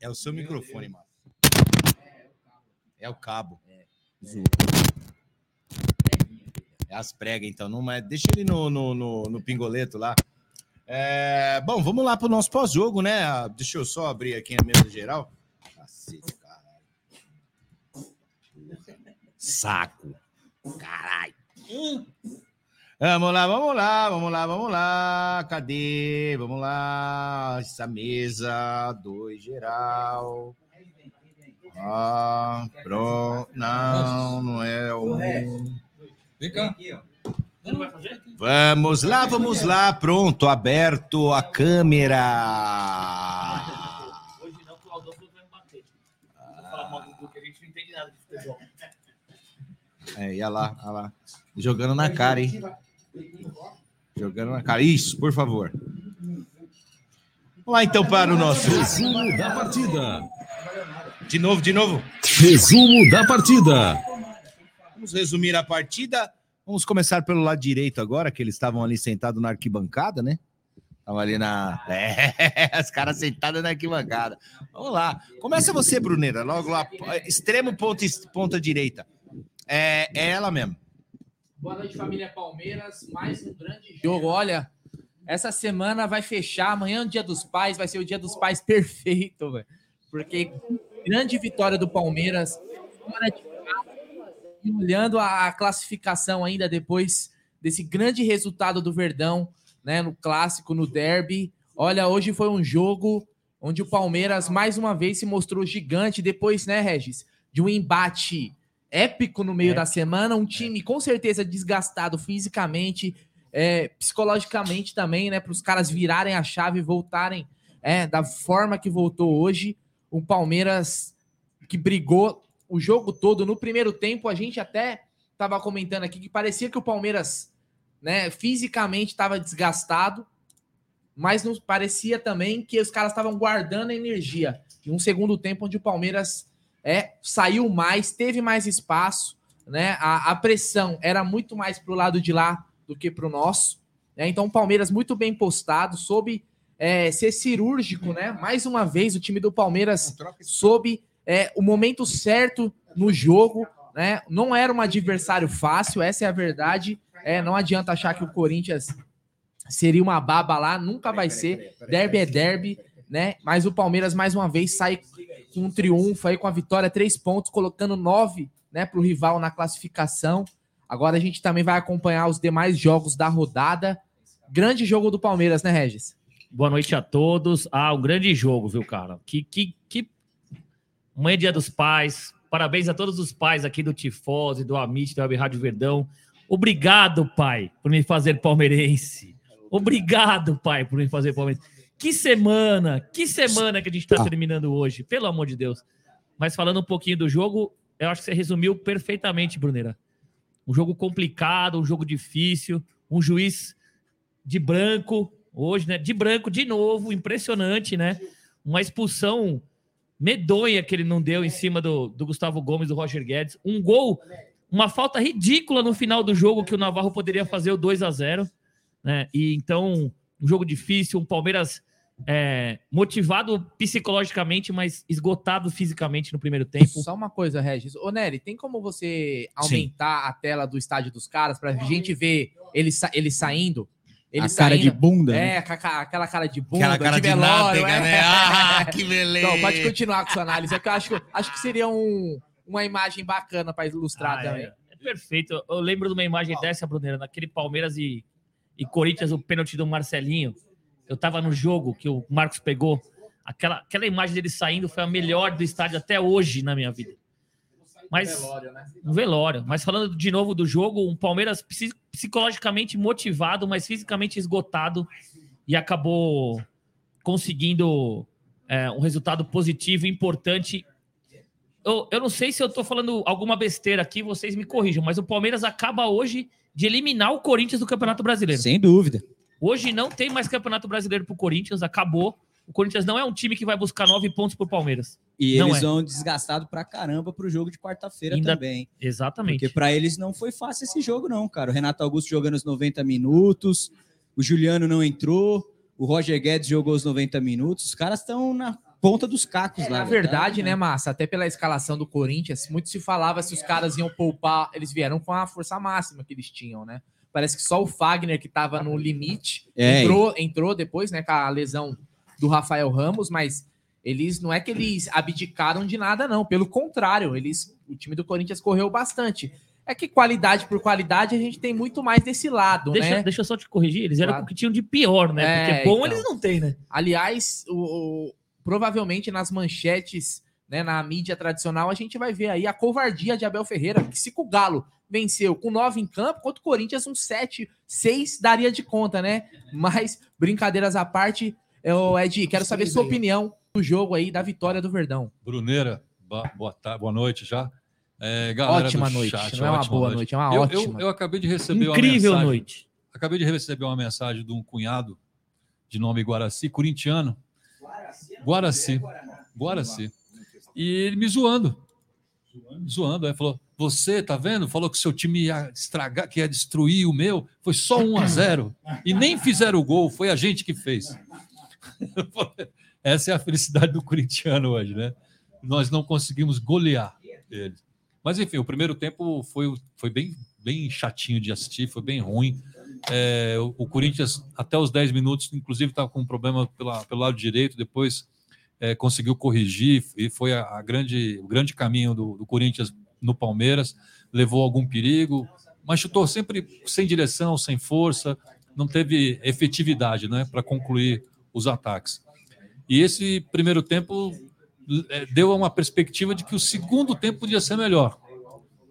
é o seu microfone, mano. É o cabo. É as pregas, então. Não, mas deixa ele no, no, no, no pingoleto lá. É, bom, vamos lá pro nosso pós-jogo, né? Deixa eu só abrir aqui a mesa geral. Cacete, caralho. Saco. Caralho. Vamos lá, vamos lá, vamos lá, vamos lá. Cadê? Vamos lá. Essa mesa, dois geral. Ah, pronto. Não, não é o. Vem cá. Vamos lá, vamos lá. Pronto, aberto a câmera. Hoje não, que o Aldão falou que vai me bater. Vou falar mal do que a gente não entende nada de futebol. É, olha lá, olha lá. Jogando na cara, hein? Jogando na cara. Isso, por favor. Vamos lá então para o nosso. Resumo da partida. De novo, de novo. Resumo da partida. Vamos resumir a partida. Vamos começar pelo lado direito agora, que eles estavam ali sentados na arquibancada, né? Estavam ali na. É, os caras sentados na arquibancada. Vamos lá. Começa você, Bruneira, logo lá. Extremo ponta, ponta direita. É, é ela mesmo. Boa noite, família Palmeiras. Mais um grande jogo. Olha, essa semana vai fechar. Amanhã é o dia dos pais. Vai ser o dia dos pais perfeito, velho. Porque grande vitória do Palmeiras. Fora de. E olhando a classificação ainda depois desse grande resultado do Verdão, né? No clássico, no derby. Olha, hoje foi um jogo onde o Palmeiras mais uma vez se mostrou gigante. Depois, né, Regis? De um embate épico no meio da semana, um time com certeza desgastado fisicamente, é, psicologicamente também, né? Para os caras virarem a chave e voltarem é, da forma que voltou hoje. Um Palmeiras que brigou o jogo todo. No primeiro tempo, a gente até estava comentando aqui que parecia que o Palmeiras, né, fisicamente estava desgastado, mas não parecia também que os caras estavam guardando energia. Em um segundo tempo, onde o Palmeiras é, saiu mais, teve mais espaço, né? A, a pressão era muito mais pro lado de lá do que pro nosso. Né? Então, o Palmeiras muito bem postado, soube é, ser cirúrgico, né? Mais uma vez, o time do Palmeiras soube é, o momento certo no jogo, né? Não era um adversário fácil, essa é a verdade. É, não adianta achar que o Corinthians seria uma baba lá, nunca vai ser. Derby é derby, né? Mas o Palmeiras mais uma vez sai um triunfo aí com a vitória, três pontos, colocando nove, né, para o rival na classificação. Agora a gente também vai acompanhar os demais jogos da rodada. Grande jogo do Palmeiras, né, Regis? Boa noite a todos. Ah, um grande jogo, viu, cara? Que, que, que... Mãe Dia dos Pais. Parabéns a todos os pais aqui do Tifose, do Amit, do Web Rádio Verdão. Obrigado, pai, por me fazer palmeirense. Obrigado, pai, por me fazer palmeirense. Que semana, que semana que a gente está terminando hoje, pelo amor de Deus. Mas falando um pouquinho do jogo, eu acho que você resumiu perfeitamente, Brunera. Um jogo complicado, um jogo difícil, um juiz de branco, hoje, né? De branco de novo, impressionante, né? Uma expulsão medonha que ele não deu em cima do, do Gustavo Gomes, do Roger Guedes. Um gol, uma falta ridícula no final do jogo que o Navarro poderia fazer o 2 a 0 né? E então um jogo difícil, um Palmeiras é, motivado psicologicamente, mas esgotado fisicamente no primeiro tempo. Só uma coisa, Regis. Ô, Nery, tem como você aumentar Sim. a tela do estádio dos caras pra gente ver ele, sa ele saindo? Ele a cara de bunda. É, né? aquela cara de bunda. Aquela cara de, de nádega, é. né? Ah, que beleza. Então, pode continuar com sua análise. É que eu acho, acho que seria um, uma imagem bacana para ilustrar ah, também. É, é, perfeito. Eu lembro de uma imagem dessa, Bruneira, naquele Palmeiras e e Corinthians, o pênalti do Marcelinho. Eu tava no jogo que o Marcos pegou. Aquela, aquela imagem dele saindo foi a melhor do estádio até hoje na minha vida. Mas um velório. Mas falando de novo do jogo, um Palmeiras psicologicamente motivado, mas fisicamente esgotado e acabou conseguindo é, um resultado positivo, importante. Eu, eu não sei se eu tô falando alguma besteira aqui, vocês me corrijam, mas o Palmeiras acaba hoje de eliminar o Corinthians do Campeonato Brasileiro. Sem dúvida. Hoje não tem mais Campeonato Brasileiro pro Corinthians, acabou. O Corinthians não é um time que vai buscar nove pontos pro Palmeiras. E não eles é. vão desgastado pra caramba pro jogo de quarta-feira também. Exatamente. Porque para eles não foi fácil esse jogo, não, cara. O Renato Augusto jogando os 90 minutos, o Juliano não entrou, o Roger Guedes jogou os 90 minutos. Os caras estão na ponta dos cacos lá. Na verdade, né, Massa, até pela escalação do Corinthians, muito se falava se os caras iam poupar, eles vieram com a força máxima que eles tinham, né? Parece que só o Fagner, que tava no limite, É. entrou, entrou depois, né, com a lesão do Rafael Ramos, mas eles não é que eles abdicaram de nada, não. Pelo contrário, eles, o time do Corinthians correu bastante. É que qualidade por qualidade a gente tem muito mais desse lado, Deixa, né? deixa eu só te corrigir, eles eram Claro. o que tinham de pior, né? É, Porque bom então. eles não têm, né? Aliás, o, o- provavelmente nas manchetes, né, na mídia tradicional, a gente vai ver aí a covardia de Abel Ferreira, que se o Galo venceu com nove em campo, contra o Corinthians um 7, 6 daria de conta, né? Mas, brincadeiras à parte, eu, Ed, quero saber sua opinião do jogo aí, da vitória do Verdão. Bruneira, boa, tarde, boa noite já. É, galera ótima do noite, chat, não é uma boa noite, é uma eu, ótima. Eu, eu acabei de receber Incrível uma mensagem. noite. Acabei de receber uma mensagem de um cunhado de nome Guaraci, corintiano. Guaraci. Guaraci. E ele me zoando. Zoando. Aí falou: Você, tá vendo? Falou que seu time ia estragar, que ia destruir o meu. Foi só 1 a 0 E nem fizeram o gol, foi a gente que fez. Essa é a felicidade do corintiano hoje, né? Nós não conseguimos golear eles. Mas enfim, o primeiro tempo foi, foi bem, bem chatinho de assistir, foi bem ruim. É, o, o Corinthians, até os 10 minutos, inclusive, estava com um problema pela, pelo lado direito, depois é, conseguiu corrigir, e foi a, a grande, o grande caminho do, do Corinthians no Palmeiras, levou algum perigo, mas chutou sempre sem direção, sem força, não teve efetividade né, para concluir os ataques. E esse primeiro tempo é, deu uma perspectiva de que o segundo tempo podia ser melhor.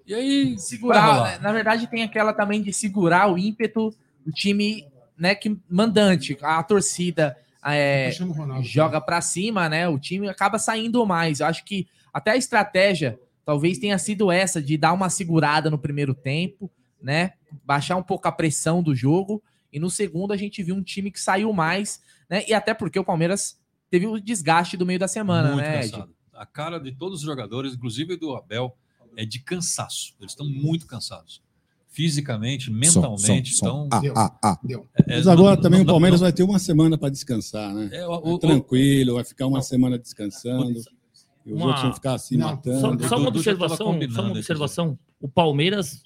E aí, segurar, né? na verdade tem aquela também de segurar o ímpeto do time, né, que mandante, a torcida é, Ronaldo. joga pra cima, né? O time acaba saindo mais. Eu acho que até a estratégia talvez tenha sido essa de dar uma segurada no primeiro tempo, né? Baixar um pouco a pressão do jogo e no segundo a gente viu um time que saiu mais, né? E até porque o Palmeiras teve o desgaste do meio da semana, muito né? Ed? A cara de todos os jogadores, inclusive do Abel, é de cansaço. Eles estão muito cansados. Fisicamente, mentalmente. Então, Deu. Ah, ah. Deu. é, Mas agora não- também não- o Palmeiras não- vai ter uma semana para descansar, né? é, o- o- Tranquilo, vai ficar uma semana descansando. E os Uma- outros vão ficar se matando. Só, só uma observação, só uma observação. O Palmeiras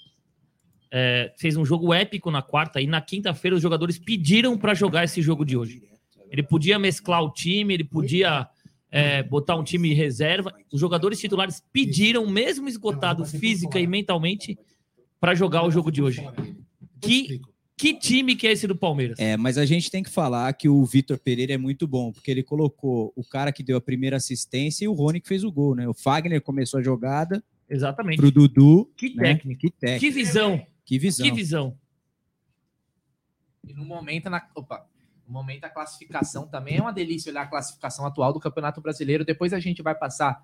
é, fez um jogo épico na quarta e na quinta-feira os jogadores pediram para jogar esse jogo de hoje. Ele podia mesclar o time, ele podia é, botar um time reserva. Os jogadores titulares pediram, mesmo esgotados física e mentalmente, para jogar o jogo de hoje. Que, que time que é esse do Palmeiras? É, mas a gente tem que falar que o Vitor Pereira é muito bom, porque ele colocou o cara que deu a primeira assistência e o Rony que fez o gol, né? O Fagner começou a jogada Exatamente. pro Dudu. Que né? técnico. Que técnico. Que visão. Que visão. Que visão. E no momento, na, opa, no momento a classificação também é uma delícia olhar a classificação atual do Campeonato Brasileiro. Depois a gente vai passar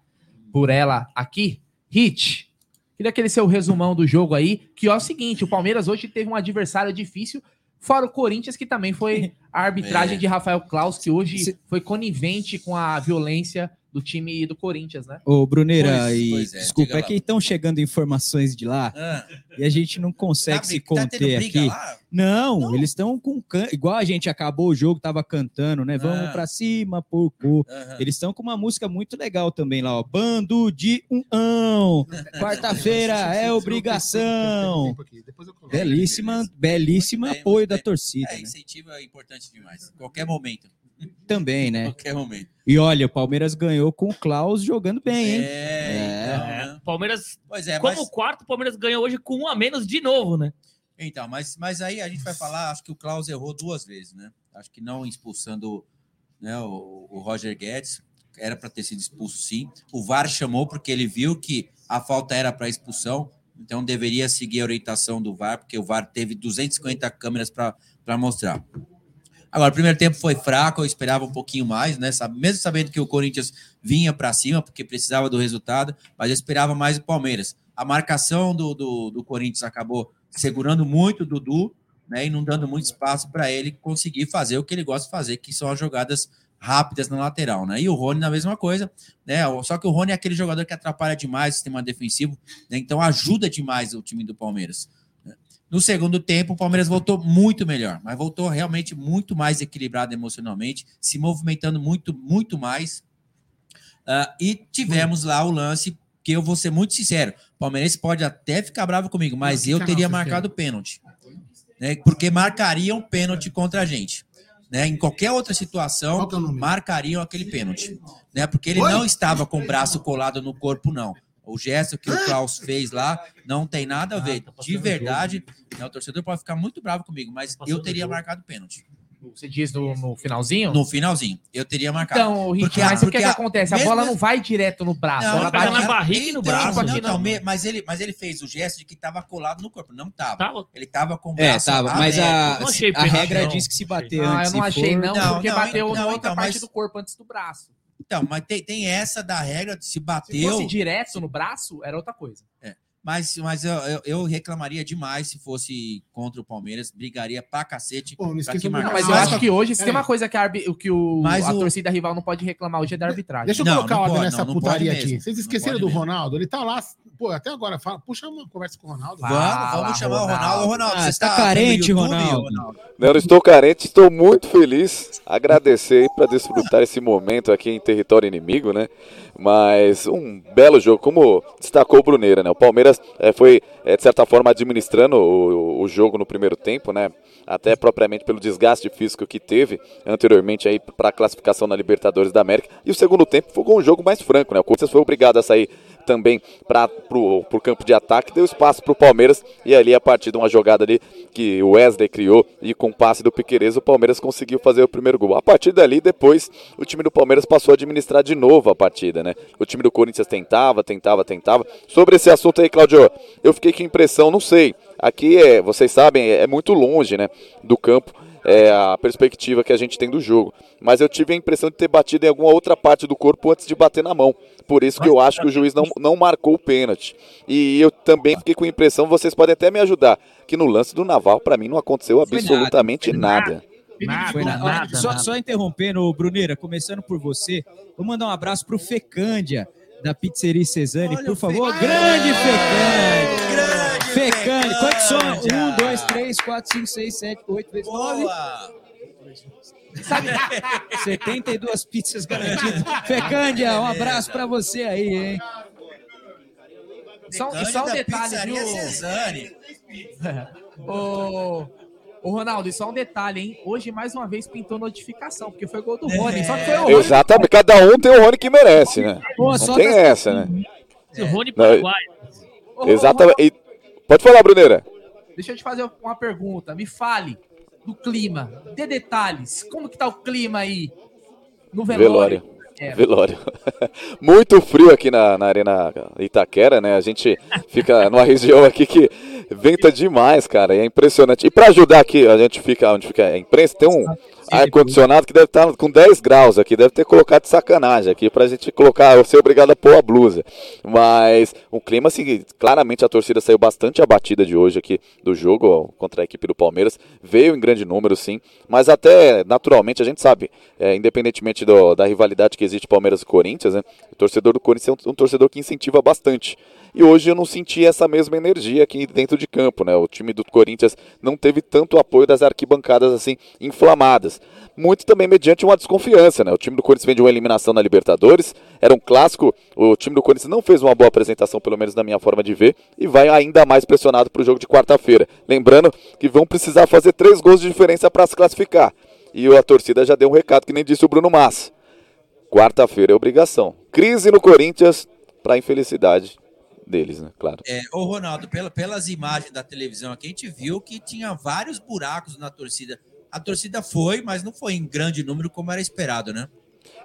por ela aqui. Hit, queria aquele seu resumão do jogo aí, que é o seguinte, o Palmeiras hoje teve um adversário difícil, fora o Corinthians, que também foi a arbitragem É. de Rafael Klaus, que hoje foi conivente com a violência do time do Corinthians, né? Ô, Bruneira, Pois- e pois é, desculpa, é lá. que estão chegando informações de lá Ah, e a gente não consegue tá, se tá conter briga aqui. Não, Não. eles estão com can... igual a gente acabou o jogo, tava cantando, né? Vamos Ah. pra cima, porco. Aham. Eles estão com uma música muito legal também lá, ó. Bando de um Quarta-feira é obrigação. Depois eu coloco. Belíssima, belíssimo Bem, apoio da torcida, É, né? incentivo é importante demais. Qualquer momento. Também, né? Qualquer momento. E olha, o Palmeiras ganhou com o Klaus jogando bem, hein? É, então, É, né? Palmeiras, Pois é, como mas, o quarto, o Palmeiras ganhou hoje com um a menos de novo, né? então, mas, mas aí a gente vai falar, acho que o Klaus errou duas vezes, né? Acho que não expulsando né, o, o Roger Guedes, era para ter sido expulso sim. O VAR chamou porque ele viu que a falta era para expulsão, então deveria seguir a orientação do VAR, porque o VAR teve 250 câmeras para mostrar. Agora, o primeiro tempo foi fraco, eu esperava um pouquinho mais, né? Mesmo sabendo que o Corinthians vinha para cima, porque precisava do resultado, mas eu esperava mais o Palmeiras. A marcação do, do, do Corinthians acabou segurando muito o Dudu, né? E não dando muito espaço para ele conseguir fazer o que ele gosta de fazer, que são as jogadas rápidas na lateral, né? E o Rony na mesma coisa, né? Só que o Rony é aquele jogador que atrapalha demais o sistema defensivo, né? então ajuda demais o time do Palmeiras. No segundo tempo, o Palmeiras voltou muito melhor, mas voltou realmente muito mais equilibrado emocionalmente, se movimentando muito, muito mais. Ah, e tivemos lá o lance que eu vou ser muito sincero. O palmeirense pode até ficar bravo comigo, mas eu teria marcado pênalti. Né? Porque marcariam pênalti contra a gente. Né? Em qualquer outra situação, é marcariam aquele pênalti. Né? Porque ele não estava com o braço colado no corpo, não. O gesto que o Klaus fez lá não tem nada a ver. tá passando De verdade, né, o torcedor pode ficar muito bravo comigo, mas Passando eu teria jogo. marcado pênalti. Você diz no, no finalzinho? No finalzinho, eu teria marcado. Então, Rick, Porque- mas o que, porque que a- acontece? A mesmo- bola não vai direto no braço. Não, ela vai na barriga e no Então, braço. não, aqui não, não. mas, ele, mas ele fez o gesto de que estava colado no corpo. Não estava. Tava. Ele estava com o É, braço tava, mas a, Não achei a regra não. diz que se bater Ah, antes. eu não se achei, for- não, Não, porque não, bateu na outra então, parte mas- do corpo antes do braço. Então, mas tem, tem essa da regra de se Se bateu. fosse direto no braço, era outra coisa. Mas, mas eu, eu, eu reclamaria demais se fosse contra o Palmeiras. Brigaria pra cacete. Pô, não pra que Não, mas eu acho que hoje, se é. tem uma coisa que a, que o, Mas a o- torcida rival não pode reclamar hoje é da arbitragem. Deixa eu Não, colocar não ordem pode, nessa não, não putaria aqui. mesmo. Vocês esqueceram do mesmo. Ronaldo? Ele tá lá, pô, até agora, fala, puxa uma conversa com o Ronaldo. Vamos, vamos chamar o Ronaldo. Ronaldo. Ronaldo, Ah, você tá tá carente, no YouTube, Ronaldo. Não, não estou carente, estou muito feliz. Agradecer para desfrutar esse momento aqui em território inimigo, né? Mas um belo jogo, como destacou o Bruneira, né? O Palmeiras eh, foi, eh, de certa forma, administrando o, o jogo no primeiro tempo, né? Até propriamente pelo desgaste físico que teve anteriormente aí para a classificação na Libertadores da América. E o segundo tempo foi um jogo mais franco, né? O Corinthians foi obrigado a sair também para o campo de ataque, deu espaço para o Palmeiras e ali a partir de uma jogada ali que o Wesley criou e com o passe do Piqueires o Palmeiras conseguiu fazer o primeiro gol. A partir dali, depois, o time do Palmeiras passou a administrar de novo a partida, né? O time do Corinthians tentava, tentava, tentava. Sobre esse assunto aí, Claudio, eu fiquei com impressão, não sei. Aqui é, vocês sabem, é muito longe, né, do campo é, a perspectiva que a gente tem do jogo. Mas eu tive a impressão de ter batido em alguma outra parte do corpo antes de bater na mão. Por isso que eu acho que o juiz não, não marcou o pênalti. E eu também fiquei com a impressão, vocês podem até me ajudar, que no lance do Naval, para mim, não aconteceu absolutamente nada. Nada, Foi nada. nada, só, nada. só interrompendo, Bruneira, começando por você, vou mandar um abraço pro Fecândia, da Pizzeria Cesani, Olha por o favor. Fe- Grande Fecândia! Grande Fecândia! Quantos são? Um, dois, três, quatro, cinco, seis, sete, oito, vezes nove. Boa! 72 pizzas garantidas. Fecândia, um abraço pra você aí, hein? Só, só um detalhe, Pizzaria viu? Cesani. Ô, ô, Ronaldo, e só um detalhe, hein? Hoje, mais uma vez, pintou notificação, porque foi gol do Rony. Só que foi o Rony. Exatamente, cada um tem o Rony que merece, né? Pô, Não só tem essa, né? O Rony Paraguai. Exatamente. E- Pode falar, Bruneira. Deixa eu te fazer uma pergunta. Me fale do clima. Dê detalhes. Como que tá o clima aí no velório? Velório. É. Velório. Muito frio aqui na, na Arena Itaquera, né? A gente fica numa região aqui que venta demais, cara. e É impressionante. E para ajudar aqui, a gente fica onde fica a imprensa, tem um ar-condicionado que deve estar com 10 graus aqui. Deve ter colocado de sacanagem aqui pra gente colocar, ser obrigado a pôr a blusa. Mas o clima, assim, claramente a torcida saiu bastante abatida de hoje aqui do jogo contra a equipe do Palmeiras. Veio em grande número, sim. Mas até, naturalmente, a gente sabe, é, independentemente do- da rivalidade que existe Palmeiras e Corinthians, né? O torcedor do Corinthians é um, um torcedor que incentiva bastante. E hoje eu não senti essa mesma energia aqui dentro de campo, né? O time do Corinthians não teve tanto apoio das arquibancadas assim inflamadas. Muito também mediante uma desconfiança, né? O time do Corinthians vem de uma eliminação na Libertadores, era um clássico. O time do Corinthians não fez uma boa apresentação, pelo menos na minha forma de ver, e vai ainda mais pressionado para o jogo de quarta-feira. Lembrando que vão precisar fazer três gols de diferença para se classificar. E a torcida já deu um recado, que nem disse o Bruno Massa. Quarta-feira é obrigação. Crise no Corinthians, para infelicidade deles, né? Claro. É, ô Ronaldo, pela- pelas imagens da televisão aqui, a gente viu que tinha vários buracos na torcida. A torcida foi, mas não foi em grande número como era esperado, né?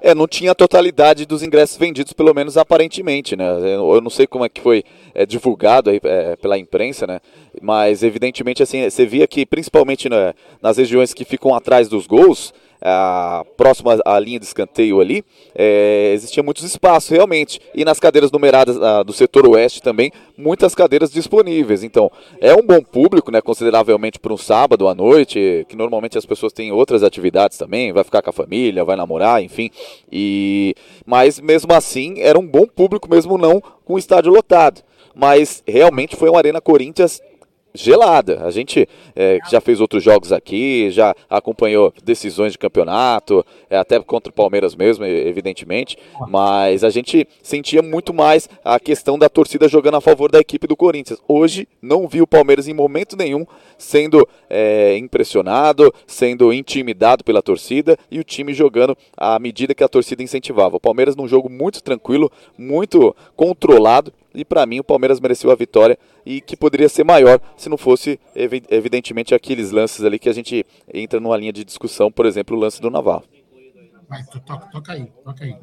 É, não tinha a totalidade dos ingressos vendidos, pelo menos aparentemente, né? Eu eu não sei como é que foi é, divulgado aí, é, pela imprensa, né? Mas evidentemente assim, você via que principalmente né, nas regiões que ficam atrás dos gols, a, próxima à linha de escanteio ali, é, existia muitos espaços realmente. E nas cadeiras numeradas ah, do setor oeste também, muitas cadeiras disponíveis. Então, é um bom público, né? Consideravelmente para um sábado à noite, que normalmente as pessoas têm outras atividades também, vai ficar com a família, vai namorar, enfim. E mas mesmo assim, era um bom público mesmo não com o estádio lotado. Mas realmente foi uma Arena Corinthians gelada. A gente é, já fez outros jogos aqui, já acompanhou decisões de campeonato, é, até contra o Palmeiras mesmo, evidentemente, mas a gente sentia muito mais a questão da torcida jogando a favor da equipe do Corinthians. Hoje não vi o Palmeiras em momento nenhum sendo é, impressionado, sendo intimidado pela torcida e o time jogando à medida que a torcida incentivava. O Palmeiras num jogo muito tranquilo, muito controlado e para mim o Palmeiras mereceu a vitória e que poderia ser maior se não fosse evi- evidentemente aqueles lances ali que a gente entra numa linha de discussão, por exemplo, o lance do Navarro. Vai, to- toca, toca aí, toca aí.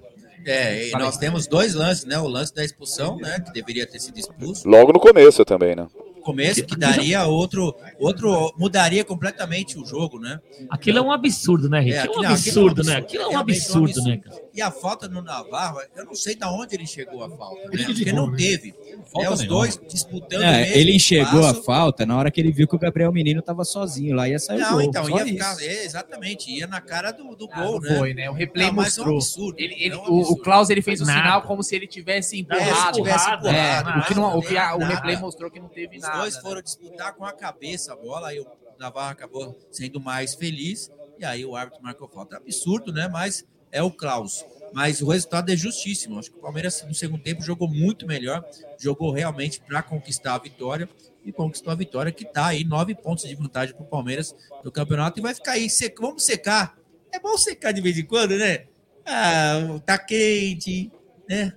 É, e nós temos dois lances, né? O lance da expulsão, né? Que deveria ter sido expulso. Logo no começo também, né? Começo que daria outro, outro mudaria completamente o jogo, né? Aquilo é um absurdo, né, Rick? É, um aquilo- absurdo, aquilo é né? um Aquilo é um realmente absurdo, né, cara? E a falta no Navarro, eu não sei de onde ele chegou a falta, né? Porque não né? teve. Falta É, os nenhuma. dois disputando o É, mesmo ele enxergou a falta na hora que ele viu que o Gabriel Menino tava sozinho lá, ia sair o Não, gol. então, ia ficar, é, exatamente, ia na cara do, do Ah, gol, né? foi, né? O replay Não, mas é um mostrou. absurdo, Ele, ele- é um o, o absurdo. Klaus ele fez o Nada. sinal como se ele tivesse É, empurrado. se tivesse empurrado, É, empurrado, o, que não, o, que a- o nada. replay mostrou que não teve Os dois né? foram disputar com a cabeça a bola, aí o Navarro acabou sendo mais feliz, e aí o árbitro marcou falta. Absurdo, né? Mas é o Klaus. Mas o resultado é justíssimo. Acho que o Palmeiras, no segundo tempo, jogou muito melhor, jogou realmente para conquistar a vitória, e conquistou a vitória, que está aí, nove pontos de vantagem para o Palmeiras no campeonato, e vai ficar aí. Sec... Vamos secar. É bom secar de vez em quando, né? Ah, tá quente, né?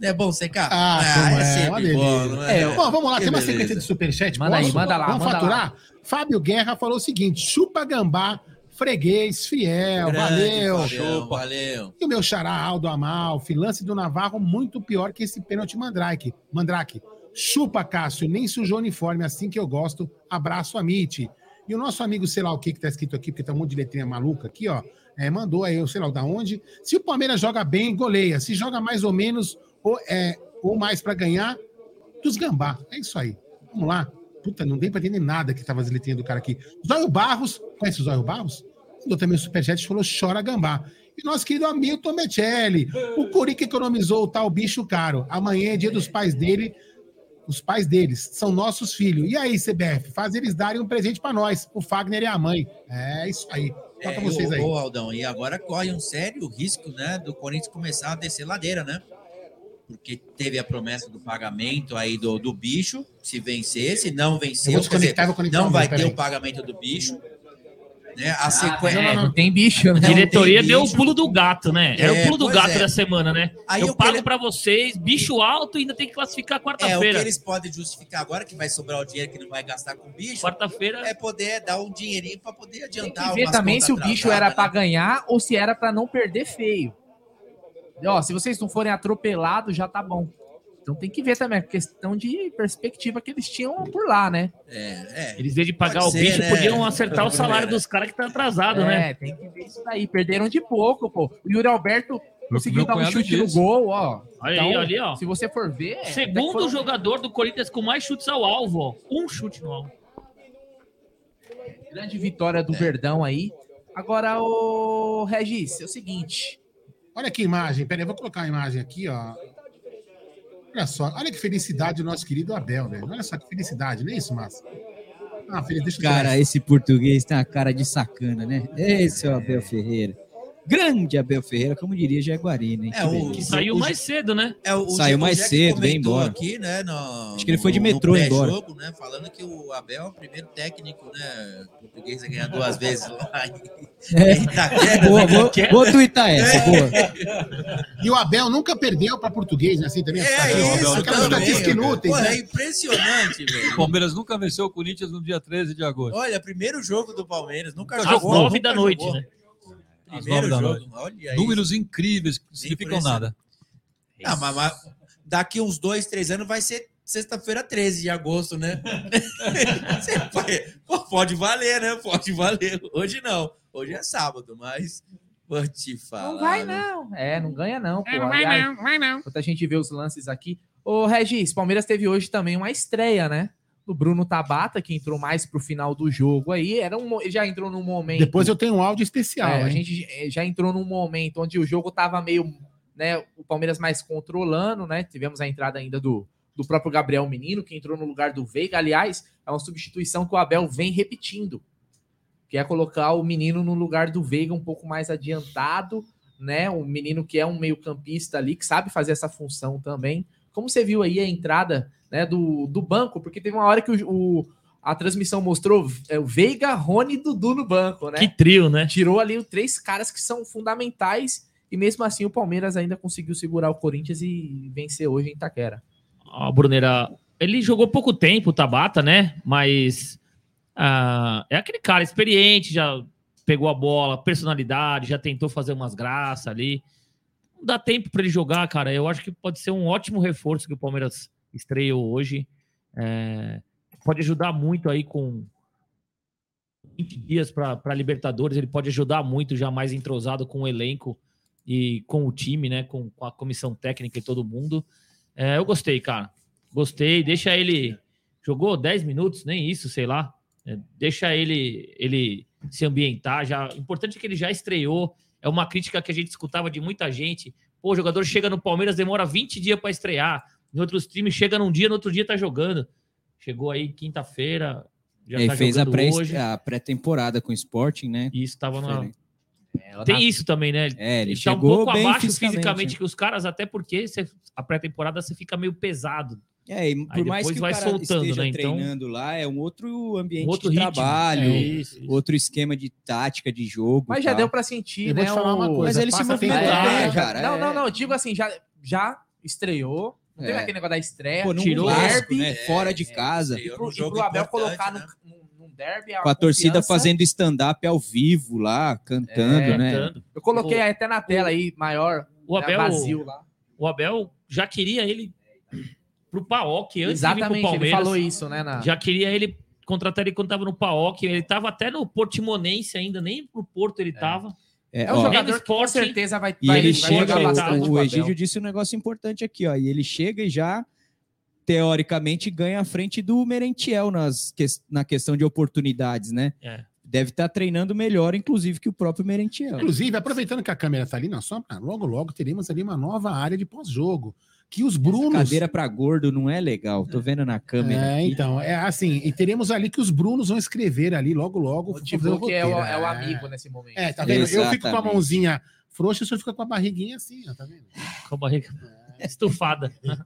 Não é bom secar? Ah, como é, sempre uma bom, é? É, bom, vamos lá, Que tem uma beleza. sequência de superchat. Manda aí, posso? manda lá, Vamos manda faturar? Fábio Guerra falou o seguinte: chupa gambá, freguês, fiel, Grande, valeu. Fabião, valeu. E o meu xará Aldo Amalfi, lance do Navarro muito pior que esse pênalti Mandrake. Mandrake, chupa Cássio, nem sujou o uniforme, assim que eu gosto. Abraço, Amit. E o nosso amigo, sei lá o que que tá escrito aqui, porque tá um monte de letrinha maluca aqui, ó, é, mandou aí, eu sei lá da onde. Se o Palmeiras joga bem, goleia. Se joga mais ou menos, ou, é, ou mais pra ganhar, dos gambá. É isso aí. Vamos lá. Puta, não dei pra entender nada que tava as letrinhas do cara aqui. Zóio Barros, conhece o Zóio Barros? Mandou também o superchat e falou chora gambá. E nosso querido Hamilton Metelli. O Curica economizou o tal bicho caro. Amanhã é dia dos pais dele. Os pais deles são nossos filhos. E aí, CBF? Faz eles darem um presente pra nós. O Fagner e a mãe. É isso aí. Toca É, vocês aí. ô, Aldão, e agora corre um sério risco, né, do Corinthians começar a descer ladeira, né? Porque teve a promessa do pagamento aí do, do bicho, se vencer, se não Eu vencer, vou dizer, vou não o vai ter o pagamento do bicho, né? A Ah, sequência. é, não tem bicho, A diretoria tem deu o pulo do gato, né? Era É, o pulo do gato é. da semana, né? Aí eu o pago ele- pra vocês, bicho alto ainda tem que classificar É, o que quarta-feira. eles podem justificar agora, que vai sobrar o dinheiro que não vai gastar com bicho, Quarta-feira. é poder dar um dinheirinho para poder Tem adiantar que ver também se o bicho era pra né? ganhar ou se era pra não perder feio. Ó, se vocês não forem atropelados, já tá bom. Então tem que ver também a questão de perspectiva que eles tinham por lá, né? É, é. Eles, em vez de pagar Pode o ser, bicho, né? podiam acertar o É. salário dos caras que tá atrasado, né? É, tem que ver isso daí. Perderam de pouco, pô. O Yuri Alberto conseguiu meu dar um chute no gol, ó. Olha aí, ali, ó. Se você for ver. que Segundo foram- jogador do Corinthians com mais chutes ao alvo, ó. Um chute no alvo. Grande vitória do Verdão aí. Agora, o Regis, é o seguinte. Olha que imagem, peraí, vou colocar a imagem aqui, ó. Olha só, olha que felicidade do nosso querido Abel, velho. Olha só que felicidade, não é isso, Márcio? Ah, feliz, deixa eu Cara, esse português tem uma cara de sacana, né? Esse é o Abel Ferreira. Grande Abel Ferreira, como diria Jaguarina, hein? É, Que o-. Que saiu o- mais cedo, né? É, o, Saiu o mais cedo, veio comentou embora. Aqui, né, no, Acho que ele foi de no- metrô no embora. Né, falando que o Abel é o primeiro técnico né, português a ganhar duas vezes lá em É. Itaquera, Boa, né? vou, vou twittar essa, É. boa. E o Abel nunca perdeu para português, né? Assim também. É Estatísticas- isso inúteis, Pô, né? é impressionante, O velho. Palmeiras nunca venceu o Corinthians no dia 13 de agosto. Olha, primeiro jogo do Palmeiras, nunca Às jogou. nove nunca da noite, jogou. né? Primeiro jogo, olha. Números incríveis que não significam nada. Ah, mas, mas daqui uns dois, três anos vai ser sexta-feira 13 de agosto, né? Pô, pode valer, né? Pode valer. Hoje não. Hoje é sábado, mas vou te falar. Não vai, não. É, não ganha, não. Pô. É, não vai Aliás, não, vai não. Enquanto a gente vê os lances aqui. Ô, Regis, Palmeiras teve hoje também uma estreia, né? Do Bruno Tabata, que entrou mais pro final do jogo aí. Era um, já entrou num momento. Depois eu tenho um áudio especial. É, a gente eh, já entrou num momento onde o jogo tava meio, né, o Palmeiras mais controlando, né? Tivemos a entrada ainda do, do próprio Gabriel Menino, que entrou no lugar do Veiga. Aliás, é uma substituição que o Abel vem repetindo, que é colocar o menino no lugar do Veiga um pouco mais adiantado, né? Um menino que é um meio-campista ali, que sabe fazer essa função também. Como você viu aí a entrada né, do, do banco, porque teve uma hora que o, o- a transmissão mostrou é, o Veiga, Rony e Dudu no banco, né? Que trio, né? Tirou ali os três caras que são fundamentais e mesmo assim o Palmeiras ainda conseguiu segurar o Corinthians e vencer hoje em Itaquera. Ó, Bruneira, ele jogou pouco tempo, o Tabata, né? Mas ah, é aquele cara experiente, já pegou a bola, personalidade, já tentou fazer umas graças ali. Dá tempo para ele jogar, cara. Eu acho que pode ser um ótimo reforço que o Palmeiras estreou hoje. É, pode ajudar muito aí com 20 dias para Libertadores. Ele pode ajudar muito, já mais entrosado com o elenco e com o time, né? Com, com a comissão técnica e todo mundo. É, eu gostei, cara. Gostei. Deixa ele. Jogou 10 minutos, nem isso, sei lá. É, deixa ele ele se ambientar. Já, importante é que ele já estreou. É uma crítica que a gente escutava de muita gente. Pô, o jogador chega no Palmeiras, demora 20 dias para estrear. Em outros times, chega num dia, no outro dia tá jogando. Chegou aí quinta-feira. Já E tá fez a pré- hoje. a pré-temporada com o Sporting, né? Isso tava na. Diferente. Tem isso também, né? É, ele tá um chegou pouco bem abaixo fisicamente, fisicamente né? que os caras, até porque você- a pré-temporada você fica meio pesado. É, e por mais que o cara soltando, esteja né? Então, treinando lá, é um outro ambiente outro de ritmo. trabalho, É isso, outro esquema de tática de jogo. Mas já tal. deu pra sentir, Eu vou né? te falar uma o- coisa, Mas ele se movimentou É, bem, já- cara. Não, é. não, não. eu Digo assim, já, já estreou. Não teve É. aquele negócio da estreia. Pô, tirou clássico, derby, né? Fora de é, casa. E pro, e jogo pro Abel colocar né? num, num, num derby. Com a torcida fazendo stand-up ao vivo lá, cantando, É, né? cantando. Eu coloquei O- até na tela aí, maior, O né, Abel, vazio lá. o Abel já queria ele pro Paok antes de vir Exatamente, pro ele Palmeiras. falou isso, né? Na... Já queria ele contratar ele quando tava no Paok. Ele tava até no Portimonense ainda, nem pro Porto ele tava. É, É um ó, jogador no que com esporte, certeza vai, E vai, ele vai chega, jogar ele tá- bastante o, o. Egídio disse um negócio importante aqui, ó. E ele chega e já, teoricamente, ganha a frente do Merentiel nas, na questão de oportunidades, né? É. Deve estar treinando melhor, inclusive, que o próprio Merentiel. Inclusive, aproveitando que a câmera tá ali na sombra, logo, logo teremos ali uma nova área de pós-jogo. Que os Brunos. Cadeira para gordo não é legal. Tô vendo na câmera. É, aqui. então, é assim, e teremos ali que os Brunos vão escrever ali logo, logo. O fazer Tibu que é o, é o amigo nesse momento. É, tá vendo? Eu fico com a Exatamente. mãozinha frouxa, o senhor fica com a barriguinha assim, ó, tá vendo? Com a barriga estufada.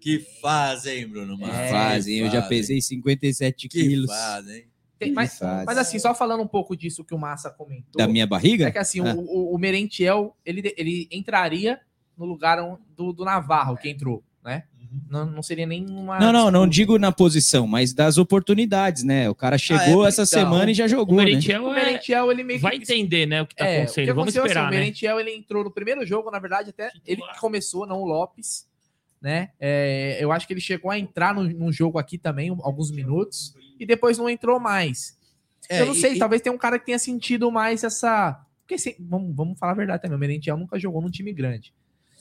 Que fase, hein, Bruno? Mano? Que fazem. Eu já pesei 57 Que quilos fase, hein? Tem- mas, mas assim, só falando um pouco disso que o Massa comentou. da minha barriga. É que assim, Ah. o, o, o Merentiel, ele, ele entraria no lugar do, do Navarro, que entrou, né? Não, não seria nem uma. Não, não, não digo na posição, mas das oportunidades, né? O cara chegou é, essa então, semana e já O jogou, né? Merentiel O é- Merentiel, ele meio que. vai entender, né, o que tá É, o acontecendo. Vamos aconteceu esperar, assim, O né? Merentiel, ele entrou no primeiro jogo, na verdade, até ele que começou, não o Lopes, né? É, eu acho que ele chegou a entrar no, num jogo aqui também, alguns minutos, e depois não entrou mais. É, eu não e- sei, e- talvez tenha um cara que tenha sentido mais essa. Porque se- vamos, vamos falar a verdade também, o Merentiel nunca jogou num time grande.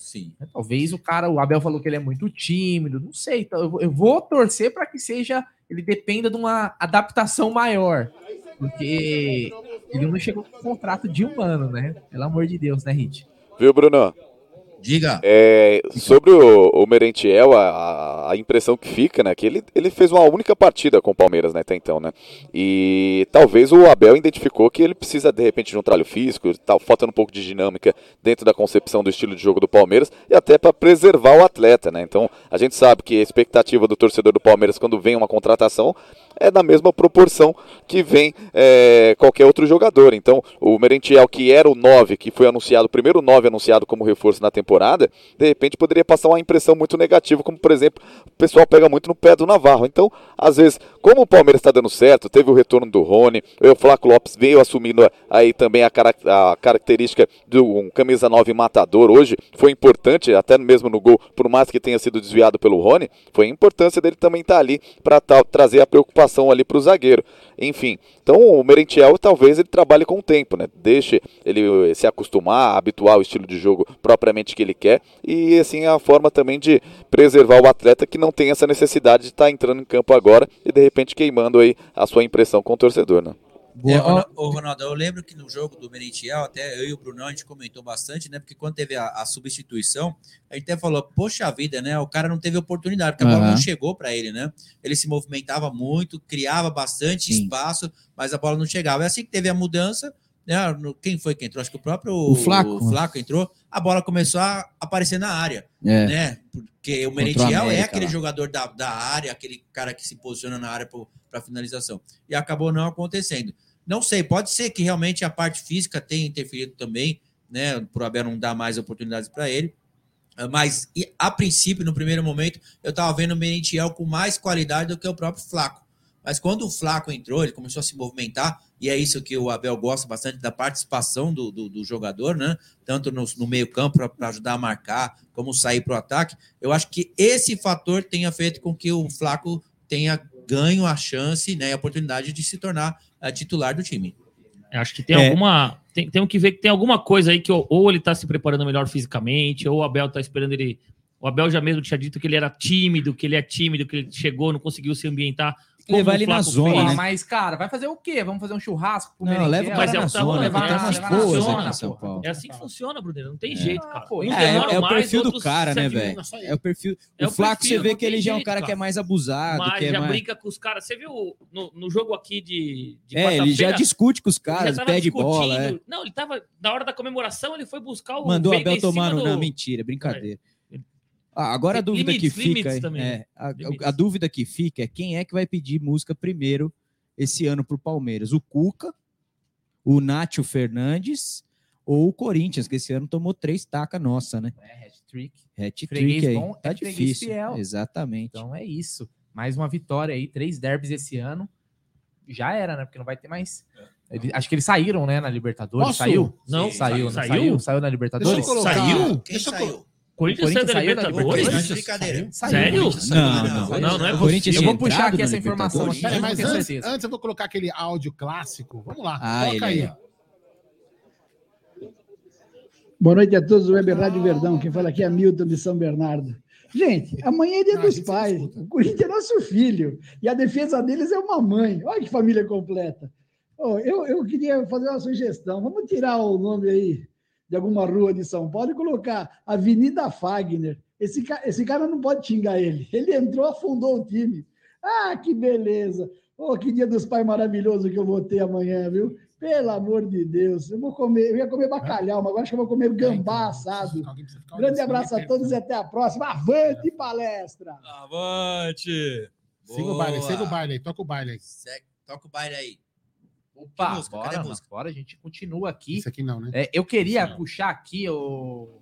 Sim. né? Talvez o cara, o Abel falou que ele é muito tímido, não sei. então eu, eu vou torcer para que seja, ele dependa de uma adaptação maior, porque ele não chegou com um contrato de um ano, né? Pelo amor de Deus, né, Hit? Viu, Bruno? Diga. É, sobre o, o Merentiel, a, a- impressão que fica, né, que ele, ele fez uma única partida com o Palmeiras, né, até então, né, e talvez o Abel identificou que ele precisa, de repente, de um trabalho físico, tal, faltando um pouco de dinâmica dentro da concepção do estilo de jogo do Palmeiras, e até para preservar o atleta, né, então a gente sabe que a expectativa do torcedor do Palmeiras quando vem uma contratação é da mesma proporção que vem é, qualquer outro jogador. Então, o Merentiel, que era o 9, que foi anunciado, o primeiro 9 anunciado como reforço na temporada, de repente poderia passar uma impressão muito negativa, como por exemplo, o pessoal pega muito no pé do Navarro. Então, às vezes, como o Palmeiras está dando certo, teve o retorno do Rony, o Flaco Lopes veio assumindo aí também a, carac- a característica de um camisa 9 matador. Hoje foi importante, até mesmo no gol, por mais que tenha sido desviado pelo Rony, foi a importância dele também estar ali para trazer a preocupação ali para o zagueiro. Enfim, então o Merentiel talvez ele trabalhe com o tempo, né? Deixe ele eh, se acostumar, habituar ao estilo de jogo propriamente que ele quer e assim é a forma também de preservar o atleta que não tem essa necessidade de estar entrando em campo agora e de repente queimando aí a sua impressão com o torcedor, né? É, ô, ô, Ronaldo, eu lembro que no jogo do Merentiel, até eu e o Brunão, a gente comentou bastante, né? Porque quando teve a, a substituição, a gente até falou, poxa vida, né? O cara não teve oportunidade, porque a bola não chegou para ele, né? Ele se movimentava muito, criava bastante Sim. espaço, mas a bola não chegava. É assim que teve a mudança, né? no- Quem foi que entrou? Acho que o próprio O Flaco. o Flaco entrou, a bola começou a aparecer na área, É. né? Porque o Merentiel é aquele lá. jogador da, da área, aquele cara que se posiciona na área para finalização. E acabou não acontecendo. Não sei, pode ser que realmente a parte física tenha interferido também, né? Por Abel não dar mais oportunidades para ele. Ah, Mas, a princípio, no primeiro momento, eu estava vendo o Merentiel com mais qualidade do que o próprio Flaco. Mas quando o Flaco entrou, ele começou a se movimentar, e é isso que o Abel gosta bastante da participação do, do, do jogador, né? Tanto no, no meio-campo para ajudar a marcar, como sair para o ataque. Eu acho que esse fator tenha feito com que o Flaco tenha ganho a chance né, e a oportunidade de se tornar a titular do time. Eu Acho que tem É. alguma. Tem, tem que ver que tem alguma coisa aí que ou, ou ele tá se preparando melhor fisicamente, ou o Abel tá esperando ele. O Abel já mesmo tinha dito que ele era tímido, que ele é tímido, que ele chegou, não conseguiu se ambientar. Levar ele na zona, fez. né? Mas, cara, vai fazer o quê? Vamos fazer um churrasco pro Não, leva o Mas cara é na zona, tem levar- umas levar na boas zona, aqui em São pô. Paulo. É assim que funciona, Bruno. Não tem jeito, cara. É, é, é o mais, perfil do cara, né, velho? É o perfil. É o o Flaco, você vê que ele já é um cara que é mais abusado, Mas é já brinca com os caras. Você viu no, jogo aqui de, É, ele já discute com os caras, pede bola, é. Não, ele tava. Na hora da comemoração, ele foi buscar o. Mandou o Abel tomar Não, mentira, brincadeira. Ah, agora a dúvida limites, que fica. é- também. é, a, Limites. a dúvida que fica é quem é que vai pedir música primeiro esse ano pro Palmeiras? O Cuca, o Nátio Fernandes ou o Corinthians, que esse ano tomou três tacas nossa, né? É, hat-trick. Hat-trick aí. bom tá é difícil. fiel. Exatamente. Então é isso. Mais uma vitória aí, três derbys esse ano. Já era, né? Porque não vai ter mais. Ele- acho que eles saíram, né, na Libertadores. Posso? Saiu? Não, saiu, não saiu? saiu? Saiu na Deixa Libertadores? eu colocar. Saiu? Quem Deixa saiu? Corinthians saiu da saiu da Libertadores? Corinthians, brincadeira. Saiu. Sério? Não, não. Libertadores. Não, não é Corinthians Eu vou puxar aqui essa informação Libertadores? mas antes, eu vou colocar aquele áudio clássico. Vamos lá, Ah, coloca ele aí. aí. Boa noite a todos do Web Rádio Verdão. Quem fala aqui é Milton de São Bernardo. Gente, amanhã é dia Não, a dos pais. O Corinthians é nosso filho. E a defesa deles é uma mãe. Olha que família completa. Ô, eu, eu queria fazer uma sugestão. Vamos tirar o nome aí de alguma rua de São Paulo e colocar Avenida Fagner. Esse, esse cara não pode xingar ele. Ele entrou, afundou o time. Ah, que beleza. Oh, que dia dos pais maravilhoso que eu vou ter amanhã, viu? Pelo amor de Deus. Eu vou comer, eu ia comer bacalhau, mas agora acho que eu vou comer gambá assado. Alguém precisa ficar Grande abraço a todos e até a próxima. Avante palestra! Avante! Siga o baile, Boa. siga o baile aí, toca o baile aí. Segue- Toca o baile aí. Opa, música? Cadê bora, a mano, música? bora, a gente continua aqui. Isso aqui não, né? É, eu queria Não. puxar aqui o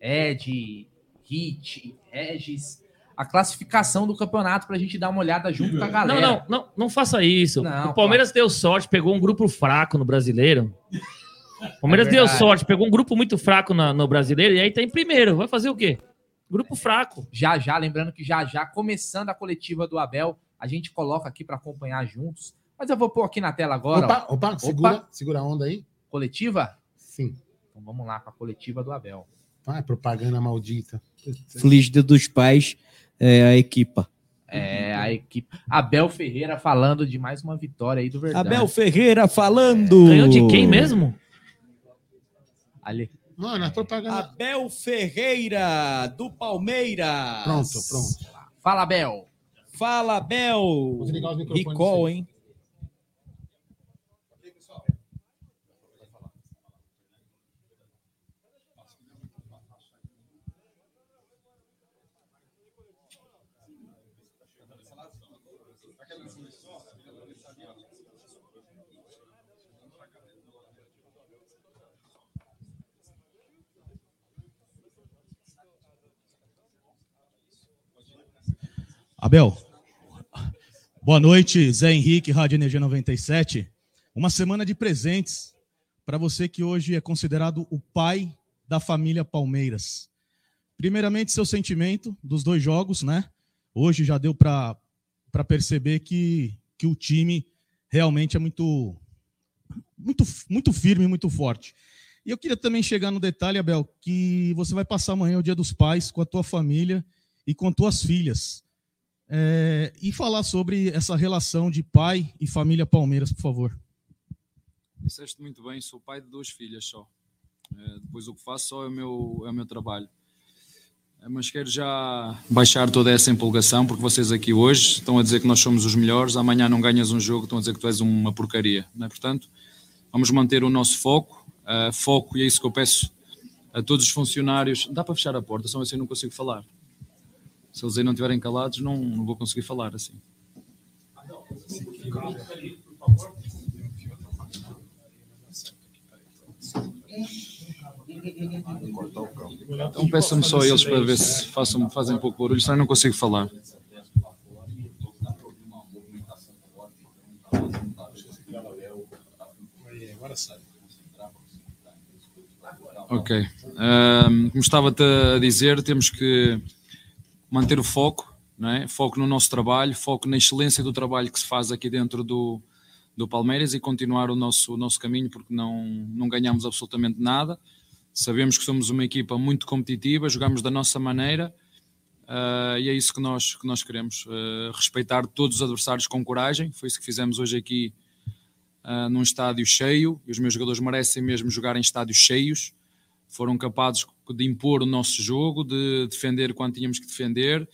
Ed, Hit, Regis, a classificação do campeonato pra gente dar uma olhada junto com a Não, galera. não, não, não faça isso. Não, o Palmeiras deu sorte, pegou um grupo fraco no brasileiro. O Palmeiras É deu sorte, pegou um grupo muito fraco na- no brasileiro e aí tá em primeiro. Vai fazer o quê? Grupo fraco. Já já, lembrando que já já, começando a coletiva do Abel, a gente coloca aqui pra acompanhar juntos. Mas eu vou pôr aqui na tela agora, Opa, ó, opa, segura, segura a onda aí. coletiva. Sim. Então vamos lá com a coletiva do Abel. Vai, propaganda maldita. Feliz Dia dos Pais, é, a equipa. É, a equipe. Abel Ferreira falando de mais uma vitória aí do Verdão. Abel Ferreira falando. Ganhou de quem mesmo? Ali. Mano, a propaganda. Abel Ferreira, do Palmeiras. Pronto, pronto. Fala, Abel. Fala, Abel. Vou desligar os microfones Recall, hein? Abel, boa noite, Zé Henrique, Rádio Energia 97. Uma semana de presentes para você que hoje é considerado o pai da família Palmeiras. Primeiramente, seu sentimento dos dois jogos, né? Hoje já deu para perceber que, que o time realmente é muito, muito, muito firme, muito forte. E eu queria também chegar no detalhe, Abel, que você vai passar amanhã o Dia dos Pais com a tua família e com tuas filhas. É, e falar sobre essa relação de pai e família Palmeiras, por favor. Disseste muito bem, sou pai de duas filhas só. Eh, depois o que faço só é o meu, é o meu trabalho. Eh, Mas quero já baixar toda essa empolgação, porque vocês aqui hoje estão a dizer que nós somos os melhores, amanhã não ganhas um jogo, estão a dizer que tu és uma porcaria. Não é? Portanto, vamos manter o nosso foco, eh, foco, e é isso que eu peço a todos os funcionários. Dá para fechar a porta, só assim não consigo falar. Se eles aí não estiverem calados, não, não vou conseguir falar assim. Então peçam-me só eles para ver se façam, fazem pouco barulho, senão eu não consigo falar. Ok. Ahm, como estava-te a dizer, temos que manter o foco, é? foco no nosso trabalho, foco na excelência do trabalho que se faz aqui dentro do, do Palmeiras e continuar o nosso, o nosso caminho, porque não, não ganhamos absolutamente nada. Sabemos que somos uma equipa muito competitiva, jogamos da nossa maneira ah, e é isso que nós, que nós queremos. ah, respeitar todos os adversários com coragem, foi isso que fizemos hoje aqui ah, num estádio cheio, e os meus jogadores merecem mesmo jogar em estádios cheios. Foram capazes de impor o nosso jogo, de defender quando tínhamos que defender,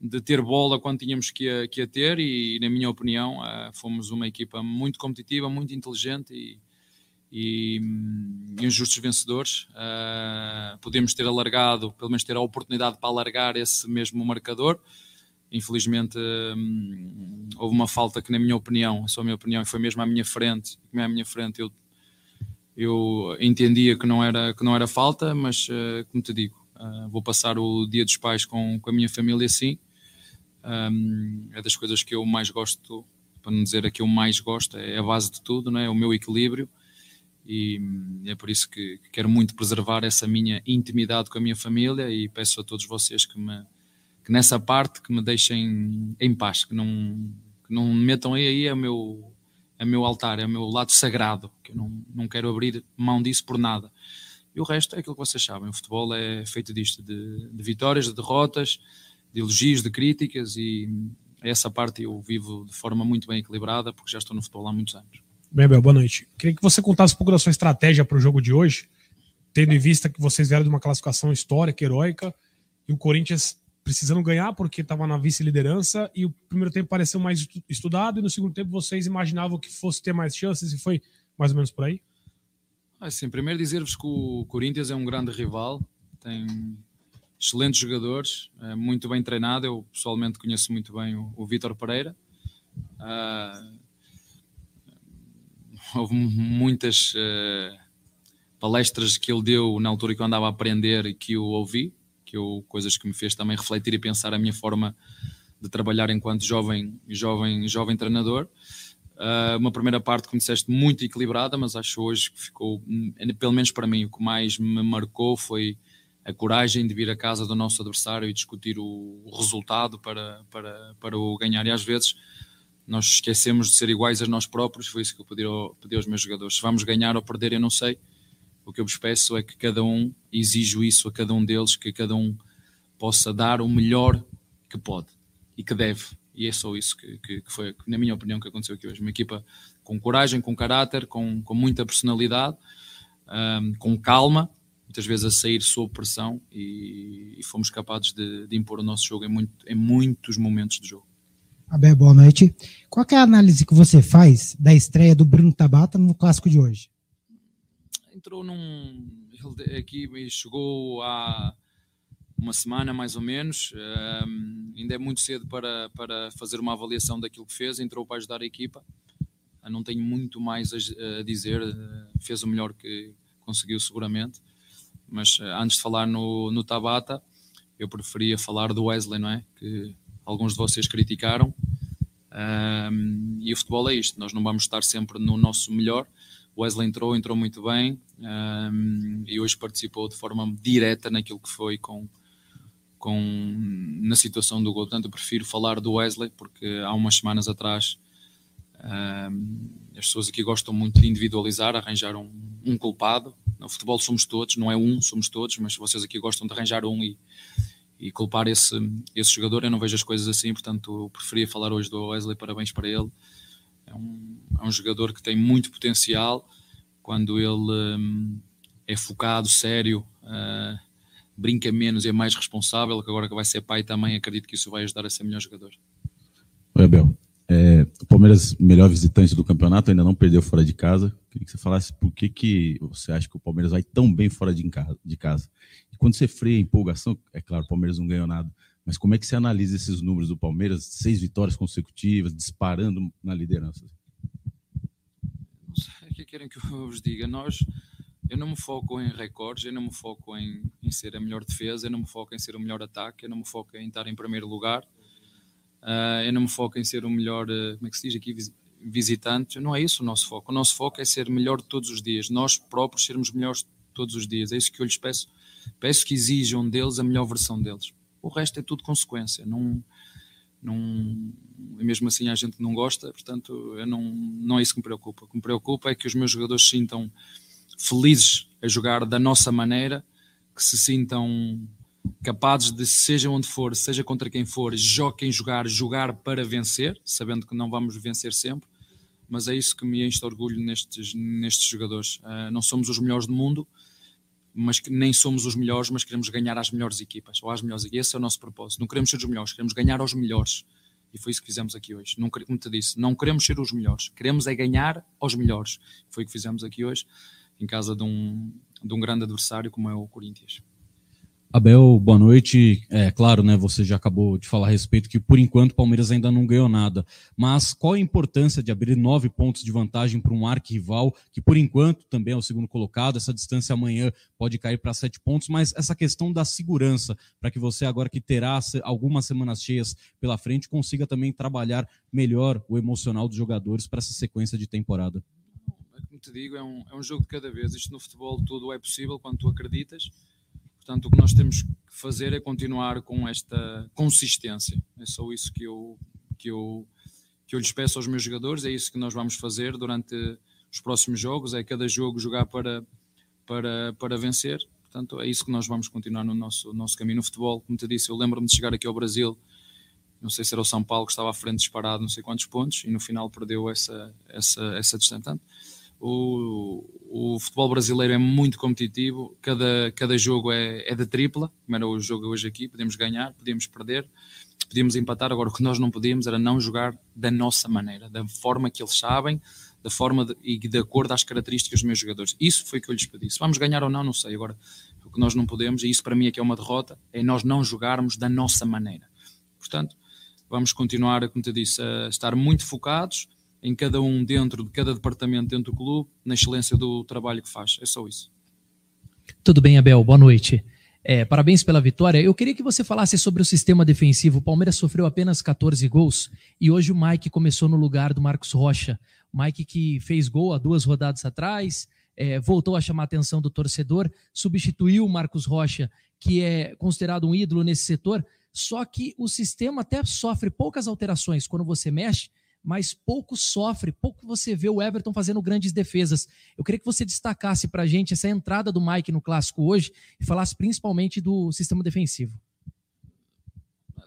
de ter bola quando tínhamos que a, que a ter, e, na minha opinião, ah, fomos uma equipa muito competitiva, muito inteligente e, e, e uns justos vencedores. Ah, podemos ter alargado, pelo menos ter a oportunidade para alargar esse mesmo marcador. Infelizmente, hum, houve uma falta que, na minha opinião, só a minha opinião, foi mesmo à minha frente. Como é à minha frente, eu, eu entendia que não era, que não era falta, mas, ah, como te digo, ah, vou passar o Dia dos Pais com, com a minha família, sim. Hum, é das coisas que eu mais gosto, para não dizer a que eu mais gosto, é a base de tudo, é? o meu equilíbrio. E hum, é por isso que, que quero muito preservar essa minha intimidade com a minha família e peço a todos vocês que me que nessa parte que me deixem em paz, que não, que não me metam aí, aí é o meu, é meu altar, é o meu lado sagrado, que eu não, não quero abrir mão disso por nada. E o resto é aquilo que vocês sabem, o futebol é feito disto, de, de vitórias, de derrotas, de elogios, de críticas e essa parte eu vivo de forma muito bem equilibrada porque já estou no futebol há muitos anos. Bem, boa noite. Queria que você contasse um pouco da sua estratégia para o jogo de hoje, tendo em vista que vocês vieram de uma classificação histórica, heróica, e o Corinthians precisando ganhar porque estava na vice-liderança, e o primeiro tempo pareceu mais estu- estudado, e no segundo tempo vocês imaginavam que fosse ter mais chances, e foi mais ou menos por aí? Assim, primeiro dizer-vos que o Corinthians é um grande rival, tem excelentes jogadores, é muito bem treinado. Eu pessoalmente conheço muito bem o, o Vítor Pereira. Ah, houve muitas eh, palestras que ele deu na altura que eu andava a aprender e que eu ouvi, que eu, coisas que me fez também refletir e pensar a minha forma de trabalhar enquanto jovem, jovem, jovem treinador. Uh, uma primeira parte, como disseste, muito equilibrada, mas acho hoje que ficou, hum, pelo menos para mim, o que mais me marcou foi a coragem de vir à casa do nosso adversário e discutir o, o resultado para, para, para o ganhar. E às vezes nós esquecemos de ser iguais a nós próprios, foi isso que eu pedi, ao, pedi aos meus jogadores. Se vamos ganhar ou perder, eu não sei. O que eu vos peço é que cada um, exijo isso a cada um deles, que cada um possa dar o melhor que pode e que deve. E é só isso que, que, que foi, na minha opinião, que aconteceu aqui hoje. Uma equipa com coragem, com caráter, com, com muita personalidade, um, com calma, muitas vezes a sair sob pressão e, e fomos capazes de, de, impor o nosso jogo em, muito, em muitos momentos de jogo. Abel, boa noite. Qual é a análise que você faz da estreia do Bruno Tabata no clássico de hoje? Entrou num. Ele aqui chegou há uma semana mais ou menos. Um, ainda é muito cedo para, para fazer uma avaliação daquilo que fez. Entrou para ajudar a equipa. Eu não tenho muito mais a, a dizer. Fez o melhor que conseguiu, seguramente. Mas antes de falar no, no Tabata, eu preferia falar do Wesley, não é? Que alguns de vocês criticaram. Um, e o futebol é isto, nós não vamos estar sempre no nosso melhor. O Wesley entrou, entrou muito bem um, e hoje participou de forma direta naquilo que foi com, com na situação do gol. Portanto, eu prefiro falar do Wesley porque há umas semanas atrás um, as pessoas aqui gostam muito de individualizar, arranjar um, um culpado. No futebol somos todos, não é um, somos todos, mas vocês aqui gostam de arranjar um e, e culpar esse, esse jogador. Eu não vejo as coisas assim, portanto, eu preferia falar hoje do Wesley. Parabéns para ele. É um, é um jogador que tem muito potencial, quando ele hum, é focado, sério, uh, brinca menos, é mais responsável, que agora que vai ser pai também, acredito que isso vai ajudar a ser melhor jogador. Oi, Abel. É, o Palmeiras, melhor visitante do campeonato, ainda não perdeu fora de casa. Queria que você falasse por que, que você acha que o Palmeiras vai tão bem fora de casa. De casa. E quando você freia a empolgação, é claro, o Palmeiras não ganhou nada, mas como é que você analisa esses números do Palmeiras? Seis vitórias consecutivas, disparando na liderança. Não sei o que querem que eu vos diga. Nós, eu não me foco em recordes, eu não me foco em, em ser a melhor defesa, eu não me foco em ser o melhor ataque, eu não me foco em estar em primeiro lugar. Uh, eu não me foco em ser o melhor, uh, como é que se diz aqui, visitante. Não é isso o nosso foco. O nosso foco é ser melhor todos os dias. Nós próprios sermos melhores todos os dias. É isso que eu lhes peço. Peço que exijam deles a melhor versão deles. O resto é tudo consequência. Não, não, e mesmo assim a gente não gosta, portanto, eu não, não é isso que me preocupa. O que me preocupa é que os meus jogadores se sintam felizes a jogar da nossa maneira, que se sintam capazes de, seja onde for, seja contra quem for, joguem jogar, jogar para vencer, sabendo que não vamos vencer sempre, mas é isso que me enche de orgulho nestes, nestes jogadores. Uh, não somos os melhores do mundo, mas que nem somos os melhores, mas queremos ganhar às melhores equipas, ou às melhores Esse é o nosso propósito. Não queremos ser os melhores, queremos ganhar aos melhores. E foi isso que fizemos aqui hoje. Não, como te disse, não queremos ser os melhores, queremos é ganhar aos melhores. Foi o que fizemos aqui hoje, em casa de um, de um grande adversário como é o Corinthians. Abel, boa noite. É claro, né? Você já acabou de falar a respeito que por enquanto o Palmeiras ainda não ganhou nada. Mas qual a importância de abrir nove pontos de vantagem para um arquirrival que por enquanto também é o segundo colocado? Essa distância amanhã pode cair para sete pontos, mas essa questão da segurança para que você agora que terá algumas semanas cheias pela frente consiga também trabalhar melhor o emocional dos jogadores para essa sequência de temporada. Como te digo, é um, é um jogo de cada vez. Isto no futebol tudo é possível quando tu acreditas Portanto, o que nós temos que fazer é continuar com esta consistência. É só isso que eu, que eu, que eu lhes peço aos meus jogadores, é isso que nós vamos fazer durante os próximos jogos, é cada jogo jogar para, para, para vencer. Portanto, é isso que nós vamos continuar no nosso, nosso caminho no futebol. Como te disse, eu lembro-me de chegar aqui ao Brasil, não sei se era o São Paulo que estava à frente disparado, não sei quantos pontos, e no final perdeu essa, essa, essa distância. O, o futebol brasileiro é muito competitivo, cada, cada jogo é, é de tripla, como era o jogo hoje aqui, podemos ganhar, podemos perder, podíamos empatar, agora o que nós não podíamos era não jogar da nossa maneira, da forma que eles sabem, da forma de, e de acordo às características dos meus jogadores. Isso foi o que eu lhes pedi. Se vamos ganhar ou não, não sei. Agora, o que nós não podemos, e isso para mim é que é uma derrota, é nós não jogarmos da nossa maneira. Portanto, vamos continuar, como te disse, a estar muito focados, em cada um dentro de cada departamento dentro do clube, na excelência do trabalho que faz. É só isso. Tudo bem, Abel. Boa noite. É, parabéns pela vitória. Eu queria que você falasse sobre o sistema defensivo. O Palmeiras sofreu apenas 14 gols e hoje o Mike começou no lugar do Marcos Rocha. Mike que fez gol há duas rodadas atrás, é, voltou a chamar a atenção do torcedor, substituiu o Marcos Rocha, que é considerado um ídolo nesse setor. Só que o sistema até sofre poucas alterações quando você mexe, mas pouco sofre, pouco você vê o Everton fazendo grandes defesas. Eu queria que você destacasse para a gente essa entrada do Mike no clássico hoje e falasse principalmente do sistema defensivo.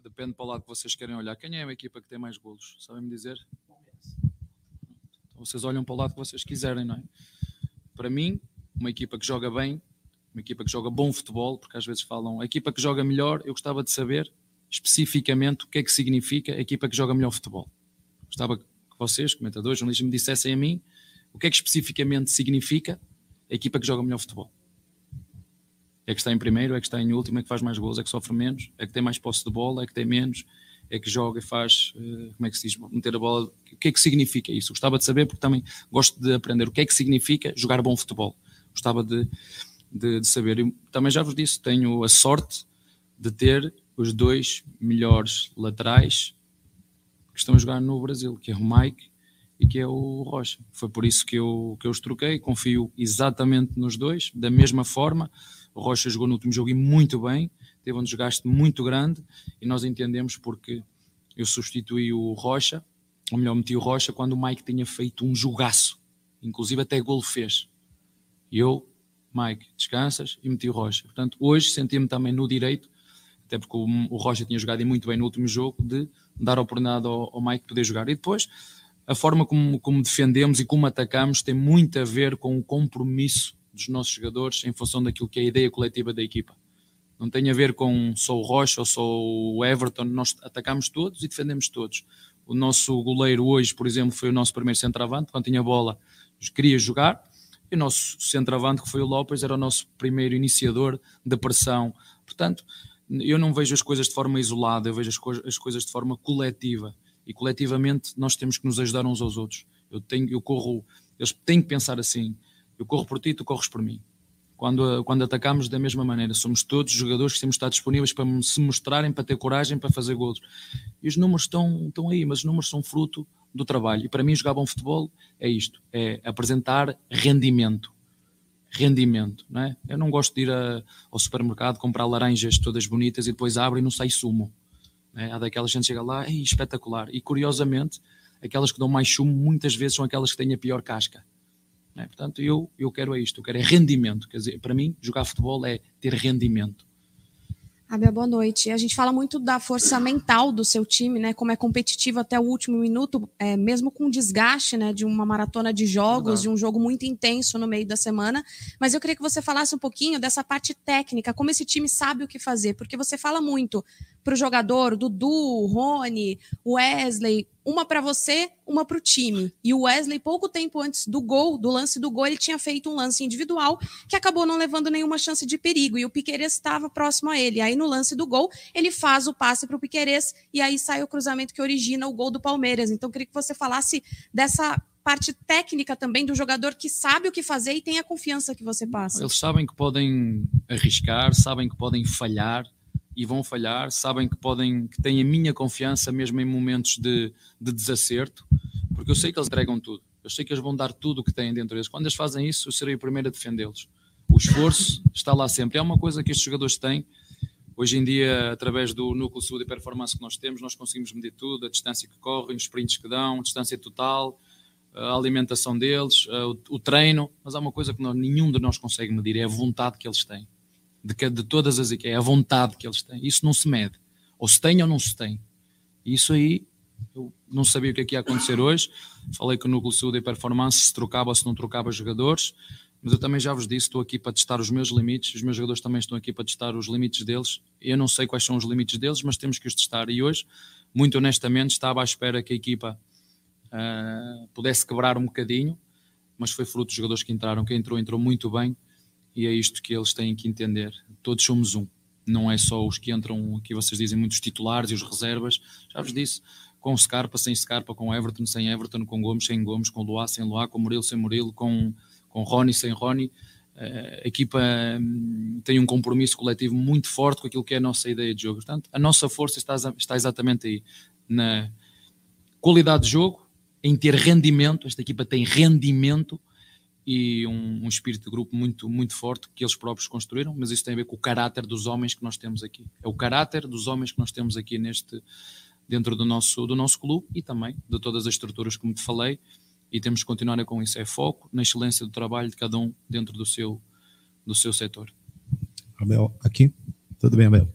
Depende para o lado que vocês querem olhar. Quem é a equipa que tem mais golos? Sabem me dizer? Então, vocês olham para o lado que vocês quiserem, não é? Para mim, uma equipa que joga bem, uma equipa que joga bom futebol, porque às vezes falam a equipa que joga melhor, eu gostava de saber especificamente o que é que significa a equipa que joga melhor futebol. Gostava que vocês, comentadores, jornalistas, me dissessem a mim o que é que especificamente significa a equipa que joga melhor futebol. É que está em primeiro, é que está em último, é que faz mais gols, é que sofre menos, é que tem mais posse de bola, é que tem menos, é que joga e faz, eh, como é que se diz, meter a bola. O que é que significa isso? Gostava de saber, porque também gosto de aprender o que é que significa jogar bom futebol. Gostava de, de, de saber. Eu também já vos disse, tenho a sorte de ter os dois melhores laterais que estão a jogar no Brasil, que é o Mike e que é o Rocha. Foi por isso que eu, que eu os troquei, confio exatamente nos dois, da mesma forma. O Rocha jogou no último jogo e muito bem, teve um desgaste muito grande e nós entendemos porque eu substituí o Rocha, ou melhor, meti o Rocha quando o Mike tinha feito um jogaço, inclusive até gol fez. E eu, Mike, descansas e meti o Rocha. Portanto, hoje senti-me também no direito, até porque o, o Rocha tinha jogado muito bem no último jogo, de dar a oportunidade ao, ao Mike poder jogar. E depois, a forma como, como defendemos e como atacamos tem muito a ver com o compromisso dos nossos jogadores em função daquilo que é a ideia coletiva da equipa. Não tem a ver com sou o Rocha ou sou o Everton, nós atacamos todos e defendemos todos. O nosso goleiro hoje, por exemplo, foi o nosso primeiro centroavante, quando tinha bola queria jogar, e o nosso centroavante, que foi o Lopes, era o nosso primeiro iniciador da pressão. Portanto, eu não vejo as coisas de forma isolada, eu vejo as, co as coisas de forma coletiva. E coletivamente nós temos que nos ajudar uns aos outros. Eu tenho, eu corro, eles têm que pensar assim: eu corro por ti, tu corres por mim. Quando, quando atacamos da mesma maneira, somos todos jogadores que temos de estar disponíveis para se mostrarem, para ter coragem, para fazer gols. E os números estão, estão aí, mas os números são fruto do trabalho. E para mim, jogar bom futebol é isto: é apresentar rendimento. Rendimento, não é? Eu não gosto de ir a, ao supermercado comprar laranjas todas bonitas e depois abre e não sai sumo. É? Há daquelas gente que chega lá, e espetacular. E curiosamente, aquelas que dão mais sumo muitas vezes são aquelas que têm a pior casca. É? Portanto, eu, eu quero é isto, eu quero é rendimento. Quer dizer, para mim, jogar futebol é ter rendimento. Abel, boa noite. A gente fala muito da força mental do seu time, né? Como é competitivo até o último minuto, é, mesmo com desgaste, né? De uma maratona de jogos, de um jogo muito intenso no meio da semana. Mas eu queria que você falasse um pouquinho dessa parte técnica, como esse time sabe o que fazer, porque você fala muito para o jogador, Dudu, Rony, Wesley, uma para você, uma para o time. E o Wesley, pouco tempo antes do gol, do lance do gol, ele tinha feito um lance individual que acabou não levando nenhuma chance de perigo. E o Piqueires estava próximo a ele. Aí no lance do gol, ele faz o passe para o Piqueires e aí sai o cruzamento que origina o gol do Palmeiras. Então, queria que você falasse dessa parte técnica também do jogador que sabe o que fazer e tem a confiança que você passa. Eles sabem que podem arriscar, sabem que podem falhar, e vão falhar, sabem que podem, que têm a minha confiança mesmo em momentos de, de desacerto, porque eu sei que eles entregam tudo, eu sei que eles vão dar tudo o que têm dentro deles. Quando eles fazem isso, eu serei o primeiro a defendê-los. O esforço está lá sempre. É uma coisa que estes jogadores têm. Hoje em dia, através do núcleo de saúde e performance que nós temos, nós conseguimos medir tudo, a distância que correm, os sprints que dão, a distância total, a alimentação deles, o, treino, mas há uma coisa que nenhum de nós consegue medir, é a vontade que eles têm de, de todas as equipes, é a vontade que eles têm. Isso não se mede. Ou se tem ou não se tem. Isso aí, eu não sabia o que é que ia acontecer hoje. Falei que o Núcleo de Saúde e Performance se trocava ou se não trocava jogadores. Mas eu também já vos disse, estou aqui para testar os meus limites, os meus jogadores também estão aqui para testar os limites deles. Eu não sei quais são os limites deles, mas temos que os testar. E hoje, muito honestamente, estava à espera que a equipa uh, pudesse quebrar um bocadinho, mas foi fruto dos jogadores que entraram. Quem entrou, entrou muito bem e é isto que eles têm que entender. Todos somos um, não é só os que entram, aqui vocês dizem muitos titulares e os reservas, já vos disse, com Scarpa, sem Scarpa, com Everton, sem Everton, com Gomes, sem Gomes, com Luá, sem Luá, com Murilo, sem Murilo, com, com Rony, sem Rony. Eh, a equipa hum, tem um compromisso coletivo muito forte com aquilo que é a nossa ideia de jogo. Portanto, a nossa força está, está exatamente aí, na qualidade de jogo, em ter rendimento. Esta equipa tem rendimento e um, um, espírito de grupo muito, muito forte que eles próprios construíram, mas isso tem a ver com o caráter dos homens que nós temos aqui. É o caráter dos homens que nós temos aqui neste dentro do nosso, do nosso clube e também de todas as estruturas, como te falei, e temos que continuar com isso. É foco na excelência do trabalho de cada um dentro do seu, do seu setor. Abel, aqui. Tudo bem, Abel?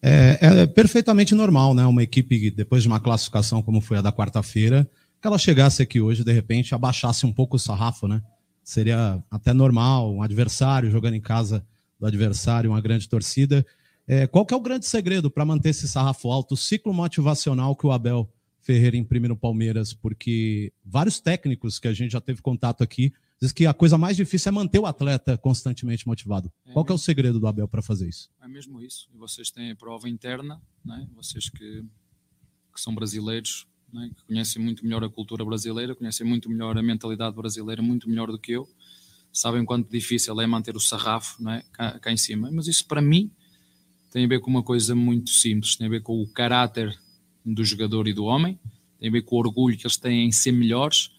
É, é perfeitamente normal, né? Uma equipe, depois de uma classificação como foi a da quarta-feira, que ela chegasse aqui hoje, de repente, abaixasse um pouco o sarrafo, né? Seria até normal, um adversário jogando em casa do adversário, uma grande torcida. É, qual que é o grande segredo para manter esse sarrafo alto, o ciclo motivacional que o Abel Ferreira imprime no Palmeiras? Porque vários técnicos que a gente já teve contato aqui diz que a coisa mais difícil é manter o atleta constantemente motivado. É qual é o segredo do Abel para fazer isso? É mesmo isso. Vocês têm a prova interna, né? vocês que, que são brasileiros, né, que conhecem muito melhor a cultura brasileira, conhecem muito melhor a mentalidade brasileira, muito melhor do que eu, sabem quanto difícil é manter o sarrafo né, cá, cá em cima. Mas isso para mim tem a ver com uma coisa muito simples, tem a ver com o caráter do jogador e do homem, tem a ver com o orgulho que eles têm em ser melhores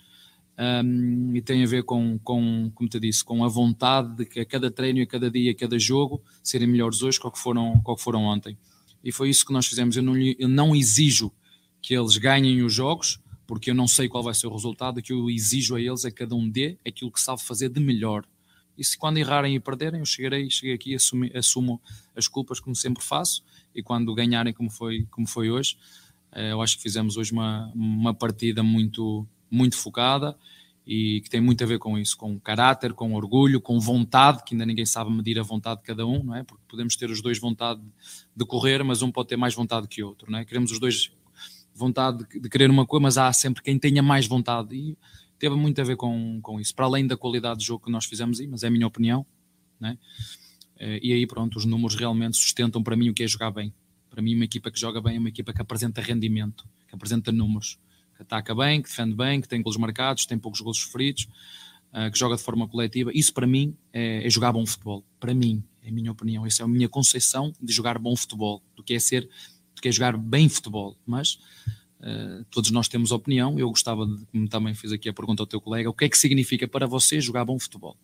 um, e tem a ver com, com, como te disse, com a vontade de que a cada treino, a cada dia, a cada jogo serem melhores hoje que que foram, que foram ontem. E foi isso que nós fizemos. Eu não, eu não exijo que eles ganhem os jogos, porque eu não sei qual vai ser o resultado, que eu exijo a eles, a cada um dê aquilo que sabe fazer de melhor. E se quando errarem e perderem, eu chegarei, cheguei aqui assumi, assumo as culpas como sempre faço, e quando ganharem como foi, como foi hoje, eh, eu acho que fizemos hoje uma, uma partida muito, muito focada e que tem muito a ver com isso, com caráter, com orgulho, com vontade, que ainda ninguém sabe medir a vontade de cada um, não é? Porque podemos ter os dois vontade de correr, mas um pode ter mais vontade que o outro, não é? Queremos os dois vontade de, de querer uma coisa, mas há sempre quem tenha mais vontade e teve muito a ver com, com isso, para além da qualidade de jogo que nós fizemos mas é a minha opinião, né? Eh, E aí, pronto, os números realmente sustentam para mim o que é jogar bem. Para mim, uma equipa que joga bem é uma equipa que apresenta rendimento, que apresenta números, que ataca bem, que defende bem, que tem golos marcados, tem poucos golos sofridos, eh, que joga de forma coletiva. Isso, para mim, é, é jogar bom futebol. Para mim, é a minha opinião. Essa é a minha conceito de jogar bom futebol, do que é ser, do que é jogar bem futebol. Mas Uh, todos nós temos opinião. Eu gostava, de, como também fiz aqui a pergunta ao teu colega, o que é que significa para você jogar bom futebol?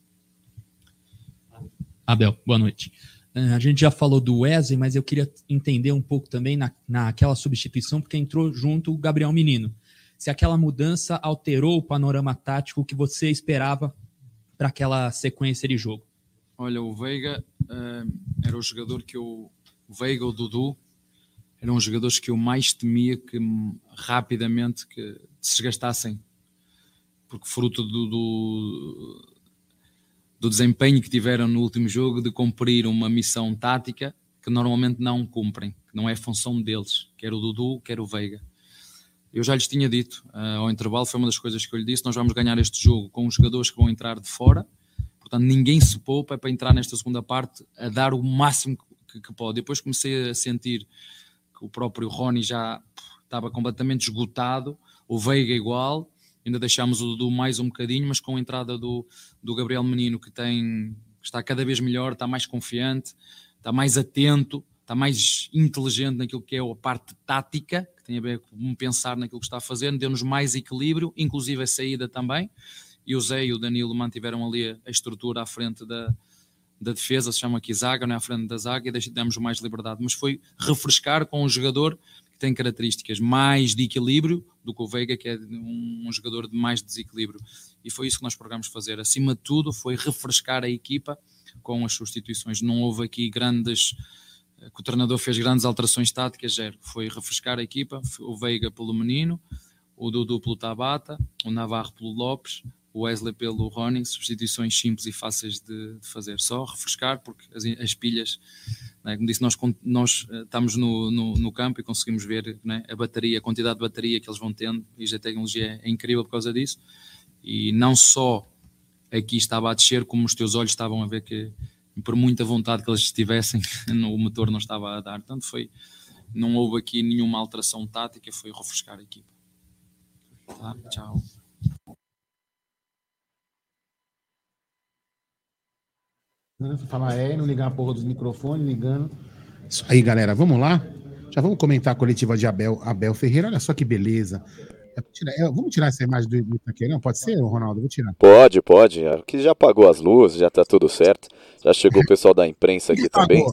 Abel, boa noite. Uh, a gente já falou do Wesley, mas eu queria entender um pouco também na, naquela substituição, porque entrou junto o Gabriel Menino. Se aquela mudança alterou o panorama tático que você esperava para aquela sequência de jogo. Olha, o Veiga uh, era o jogador que eu. O Veiga, o Dudu, eram os jogadores que eu mais temia que rapidamente que se desgastassem, porque fruto do, do, do, desempenho que tiveram no último jogo de cumprir uma missão tática que normalmente não cumprem, que não é função deles, quer o Dudu, quer o Veiga. Eu já lhes tinha dito uh, ao intervalo, foi uma das coisas que eu lhe disse: nós vamos ganhar este jogo com os jogadores que vão entrar de fora, portanto, ninguém se poupa para entrar nesta segunda parte a dar o máximo que, que pode. Depois comecei a sentir o próprio Rony já estava completamente esgotado, o Veiga igual, ainda deixámos o Dudu mais um bocadinho, mas com a entrada do, do Gabriel Menino, que tem está cada vez melhor, está mais confiante, está mais atento, está mais inteligente naquilo que é a parte tática, que tem a ver com pensar naquilo que está fazendo, deu-nos mais equilíbrio, inclusive a saída também, e o Zé e o Danilo mantiveram ali a estrutura à frente da, da defesa, se chama aqui zaga, não é à frente da zaga, e demos mais liberdade. Mas foi refrescar com um jogador que tem características mais de equilíbrio do que o Veiga, que é um, jogador de mais desequilíbrio. E foi isso que nós procuramos fazer. Acima de tudo, foi refrescar a equipa com as substituições. Não houve aqui grandes. que o treinador fez grandes alterações táticas, zero. Foi refrescar a equipa, o Veiga pelo Menino, o Dudu pelo Tabata, o Navarro pelo Lopes, o Wesley pelo Rony, substituições simples e fáceis de, de fazer. Só refrescar, porque as, as pilhas, né, como disse, nós, nós estamos no, no, no, campo e conseguimos ver né, a bateria, a quantidade de bateria que eles vão tendo, e a tecnologia é incrível por causa disso. E não só aqui estava a descer, como os teus olhos estavam a ver que, por muita vontade que eles estivessem, o motor não estava a dar. Portanto, foi, não houve aqui nenhuma alteração tática, foi refrescar a equipa. Tá? Tchau. Falar é, não ligar a porra dos microfones, ligando. Isso aí, galera, vamos lá? Já vamos comentar a coletiva de Abel, Abel Ferreira. Olha só que beleza. Vamos tirar essa imagem do Itaquerão? Pode ser, Ronaldo? Vou tirar. Pode, pode. Aqui já apagou as luzes, já tá tudo certo. Já chegou o pessoal da imprensa aqui também.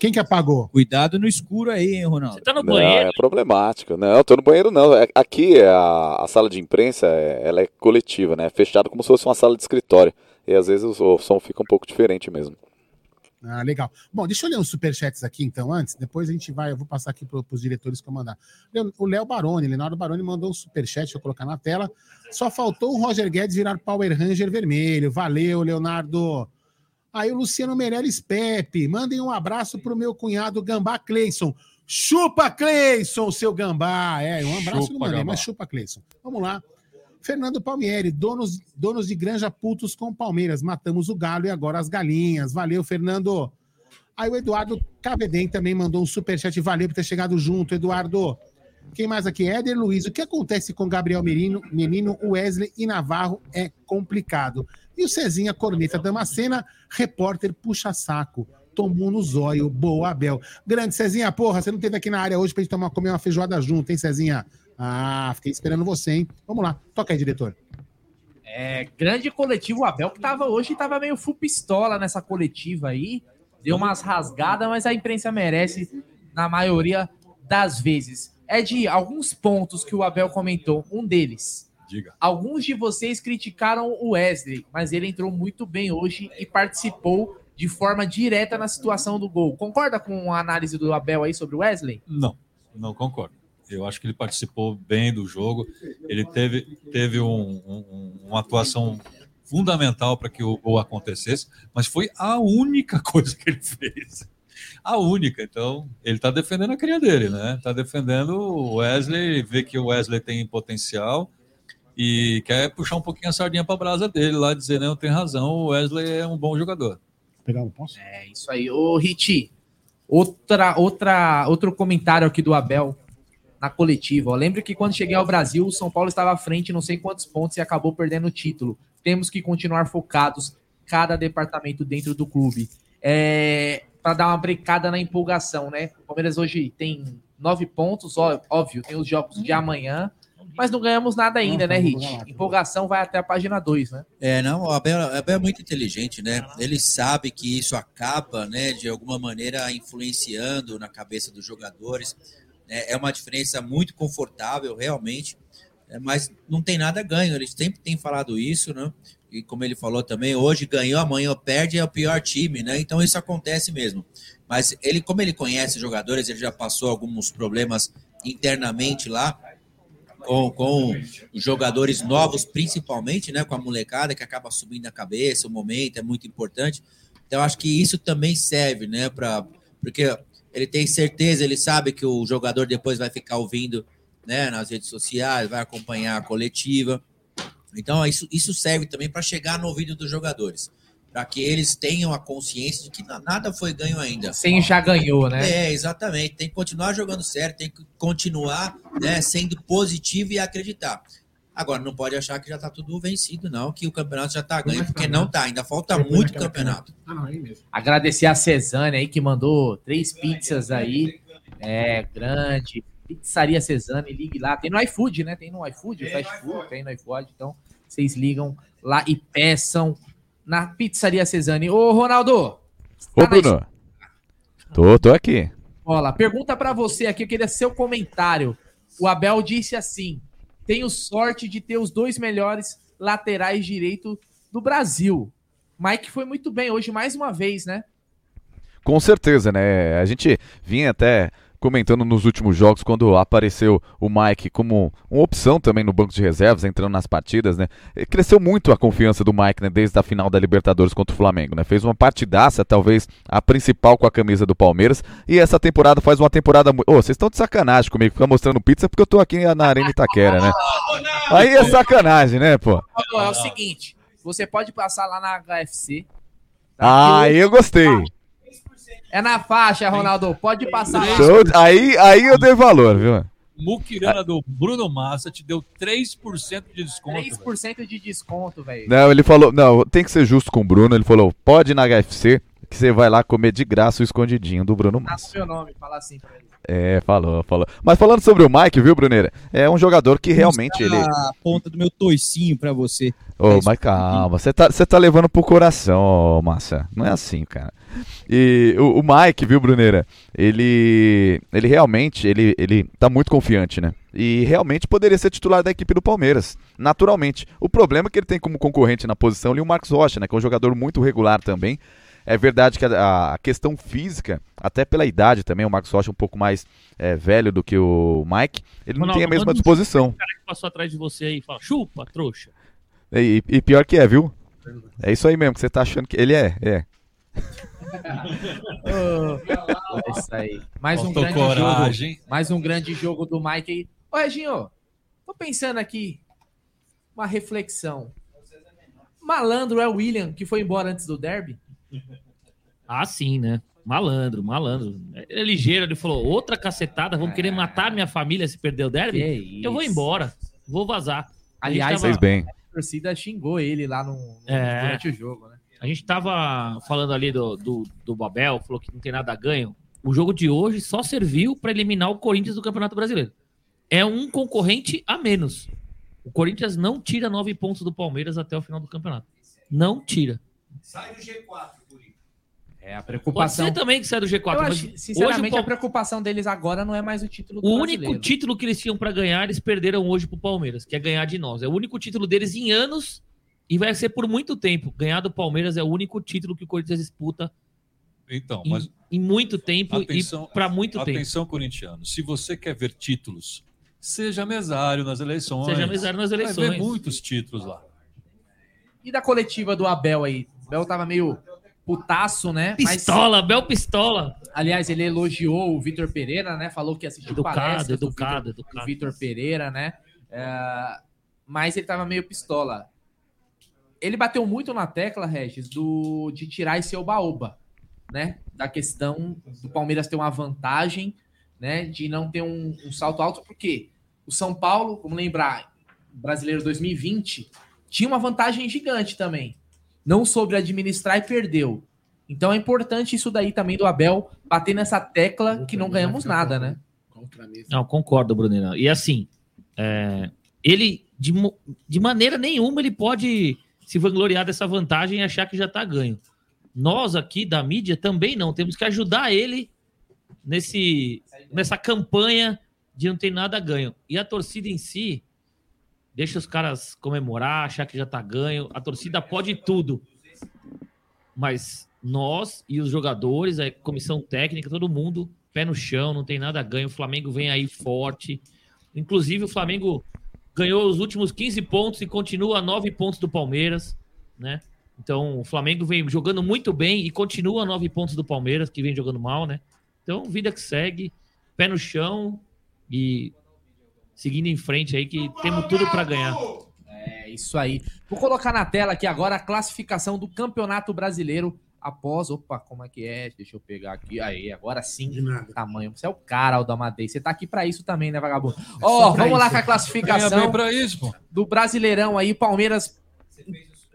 Quem que apagou? Cuidado no escuro aí, hein, Ronaldo? Você tá no não, banheiro? É problemático. Não, tô no banheiro não. Aqui a, a sala de imprensa, ela é coletiva, né? É fechada como se fosse uma sala de escritório. E às vezes o, o som fica um pouco diferente mesmo. Ah, legal. Bom, deixa eu ler os superchats aqui então antes, depois a gente vai, eu vou passar aqui para os diretores que eu mandar. O Léo Baroni, Leonardo Baroni mandou um superchat, deixa eu colocar na tela. Só faltou o Roger Guedes virar Power Ranger vermelho. Valeu, Leonardo. Aí o Luciano Meirelles Pepe, mandem um abraço pro meu cunhado Gambá Cleison. Chupa Cleison, seu Gambá. É, um abraço chupa, não mandei, mas chupa Cleison. Vamos lá. Fernando Palmieri, donos, donos de granja putos com Palmeiras. Matamos o galo e agora as galinhas. Valeu, Fernando. Aí o Eduardo Cavedem também mandou um superchat. Valeu por ter chegado junto, Eduardo. Quem mais aqui? Éder Luiz. O que acontece com Gabriel Menino, Menino, Wesley e Navarro é complicado. E o Cezinha Corneta Damascena, repórter puxa-saco. Tomou no zóio. Boa, Abel. Grande Cezinha, porra, você não teve aqui na área hoje pra gente tomar, comer uma feijoada junto, hein, Cezinha? Ah, fiquei esperando você, hein? Vamos lá, toca aí, diretor. É, grande coletivo, o Abel que tava hoje, tava meio full pistola nessa coletiva aí, deu umas rasgadas, mas a imprensa merece na maioria das vezes. É de alguns pontos que o Abel comentou, um deles. Diga. Alguns de vocês criticaram o Wesley, mas ele entrou muito bem hoje e participou de forma direta na situação do gol. Concorda com a análise do Abel aí sobre o Wesley? Não, não concordo. Eu acho que ele participou bem do jogo. Ele teve, teve um- um- uma atuação fundamental para que o gol acontecesse, mas foi a única coisa que ele fez. A única. Então, ele está defendendo a cria dele, né? Está defendendo o Wesley, vê que o Wesley tem potencial e quer puxar um pouquinho a sardinha para a brasa dele lá, dizer, não, tem razão, o Wesley é um bom jogador. Pegar um posso? É isso aí. Ô, Riti, outra, outra, outro comentário aqui do Abel na coletiva. Ó. Lembro que quando cheguei ao Brasil, o São Paulo estava à frente, não sei quantos pontos, e acabou perdendo o título. Temos que continuar focados, cada departamento dentro do clube. É, para dar uma brincada na empolgação, né? O Palmeiras hoje tem nove pontos, ó, óbvio, tem os jogos de amanhã, mas não ganhamos nada ainda, né, Rit? Empolgação vai até a página 2, né? É, não, o Abel, o Abel é muito inteligente, né? Ele sabe que isso acaba, né, de alguma maneira influenciando na cabeça dos jogadores. Né? É uma diferença muito confortável, realmente, é, mas não tem nada ganho. Ele sempre tem falado isso, né? E como ele falou também, hoje ganhou, amanhã perde, é o pior time, né? Então isso acontece mesmo. Mas ele, como ele conhece jogadores, ele já passou alguns problemas internamente lá, com, com jogadores novos, principalmente, né, com a molecada que acaba subindo a cabeça, o momento é muito importante. Então, acho que isso também serve, né, para porque ele tem certeza, ele sabe que o jogador depois vai ficar ouvindo, né, nas redes sociais, vai acompanhar a coletiva. Então, isso, isso serve também para chegar no ouvido dos jogadores, para que eles tenham a consciência de que na- nada foi ganho ainda. Sem já ganhou, né? É, exatamente. Tem que continuar jogando certo, tem que continuar né, sendo positivo e acreditar. Agora, não pode achar que já está tudo vencido, não, que o campeonato já está ganho, porque não está, ainda falta muito campeonato. Ah, não, aí mesmo. Agradecer a Cezane aí que mandou três pizzas aí. É, grande. Pizzaria Cezane, ligue lá. Tem no iFood, né? Tem no iFood, fast food, tem no iFood. Então, vocês ligam lá e peçam na Pizzaria Cezane. Ô, Ronaldo, Ô, Bruno. Tô, tô aqui. Olha, pergunta pra você aqui, eu queria seu comentário. O Abel disse assim: tenho sorte de ter os dois melhores laterais direito do Brasil. Mike foi muito bem hoje, mais uma vez, né? Com certeza, né? A gente vinha até comentando nos últimos jogos quando apareceu o Mike como uma opção também no banco de reservas, entrando nas partidas, né? Cresceu muito a confiança do Mike, né, desde a final da Libertadores contra o Flamengo, né? Fez uma partidaça, talvez a principal com a camisa do Palmeiras, e essa temporada faz uma temporada muito... Ô, vocês estão de sacanagem comigo, ficar mostrando pizza porque eu tô aqui na Arena Itaquera, né? Aí é sacanagem, né, pô? É o seguinte: você pode passar lá na HFC. Ah, aí eu gostei. É na faixa, Ronaldo. Pode passar lá. Show- Aí, aí eu dei valor, viu? Mukirana do Bruno Massa te deu 3% de desconto. 3% de desconto, velho. Não, ele falou, não, tem que ser justo com o Bruno. Ele falou, pode ir na HFC, que você vai lá comer de graça o escondidinho do Bruno Massa. Passa meu nome, fala assim pra ele. É, falou, falou. Mas falando sobre o Mike, viu, Bruneira? É um jogador que realmente ele. A ponta do meu toicinho pra você. Ô, mas calma, você tá, você tá levando pro coração, Massa. Não é assim, cara. E o, o Mike, viu, Bruneira? Ele, ele realmente, ele, ele tá muito confiante, né? E realmente poderia ser titular da equipe do Palmeiras, naturalmente. O problema é que ele tem como concorrente na posição ali o Marcos Rocha, né? Que é um jogador muito regular também. É verdade que a, a questão física, até pela idade também, o Marcos Rocha é um pouco mais é, velho do que o Mike, ele não Ronaldo, tem a mesma disposição. chupa, O cara que passou atrás de você aí e fala, chupa, trouxa. E, e pior que é, viu? É isso aí mesmo que você tá achando que ele é, é. É isso aí. Mais um Faltou grande coragem. jogo. Mais um grande jogo do Mike aí. Ô, Reginho, tô pensando aqui. Uma reflexão. Malandro é o William, que foi embora antes do derby? Ah, sim, né? Malandro, malandro. Ele é ligeiro, ele falou, outra cacetada, vão querer matar minha família se perder o derby? Eu vou embora, vou vazar. Aliás, tava- bem. a torcida xingou ele lá no, no- É. durante o jogo, né? A gente tava falando ali do, do, do Babel, falou que não tem nada a ganho. O jogo de hoje só serviu para eliminar o Corinthians do Campeonato Brasileiro. É um concorrente a menos. O Corinthians não tira nove pontos do Palmeiras até o final do campeonato. Não tira. Sai do G4, Corinthians. É, a Pode preocupação. ser também que sai do G4. Eu mas acho, hoje sinceramente, Pal- a preocupação deles agora não é mais o título do O brasileiro. único título que eles tinham para ganhar, eles perderam hoje pro Palmeiras, que é ganhar de nós. É o único título deles em anos e vai ser por muito tempo. Ganhar do Palmeiras é o único título que o Corinthians disputa Então, em, mas em muito tempo atenção, e para muito tempo. Atenção, corintiano. Se você quer ver títulos, seja mesário nas eleições. Seja mesário nas Vai eleições. ver muitos títulos lá. E da coletiva do Abel aí? O Abel tava meio putaço, né? Mas- Pistola, Abel Pistola. aliás, ele elogiou o Vitor Pereira, né? Falou que assistiu Educado, palestras do educado, Vitor- educado. do Vitor Pereira, né? É, mas ele tava meio pistola. Ele bateu muito na tecla, Regis, do, de tirar esse oba-oba, né? Da questão do Palmeiras ter uma vantagem, né? De não ter um, um salto alto, porque o São Paulo, vamos lembrar, Brasileiro 2020, tinha uma vantagem gigante também. Não soube administrar e perdeu. Então é importante isso daí também do Abel bater nessa tecla que não ganhamos nada, né? Não, concordo, Brunina. E assim, é, ele, de, de maneira nenhuma, ele pode se vangloriar dessa vantagem e achar que já tá ganho. Nós aqui da mídia também não. Temos que ajudar ele nesse, nessa campanha de não ter nada ganho. E a torcida em si, deixa os caras comemorar, achar que já tá ganho. A torcida pode tudo. Mas nós e os jogadores, a comissão técnica, todo mundo, pé no chão, não tem nada a ganho. O Flamengo vem aí forte. Inclusive, o Flamengo ganhou os últimos 15 pontos e continua a 9 pontos do Palmeiras, né? Então, o Flamengo vem jogando muito bem e continua a 9 pontos do Palmeiras, que vem jogando mal, né? Então, vida que segue, pé no chão e seguindo em frente aí, que temos tudo para ganhar. É isso aí. Vou colocar na tela aqui agora a classificação do Campeonato Brasileiro após. Opa, como é que é? Deixa eu pegar aqui. Aí, agora sim. Tamanho. Você é o cara, Aldamadei. Você tá aqui pra isso também, né, vagabundo? Ó, só pra vamos lá isso. com a classificação pra isso, pô. do Brasileirão aí. Palmeiras.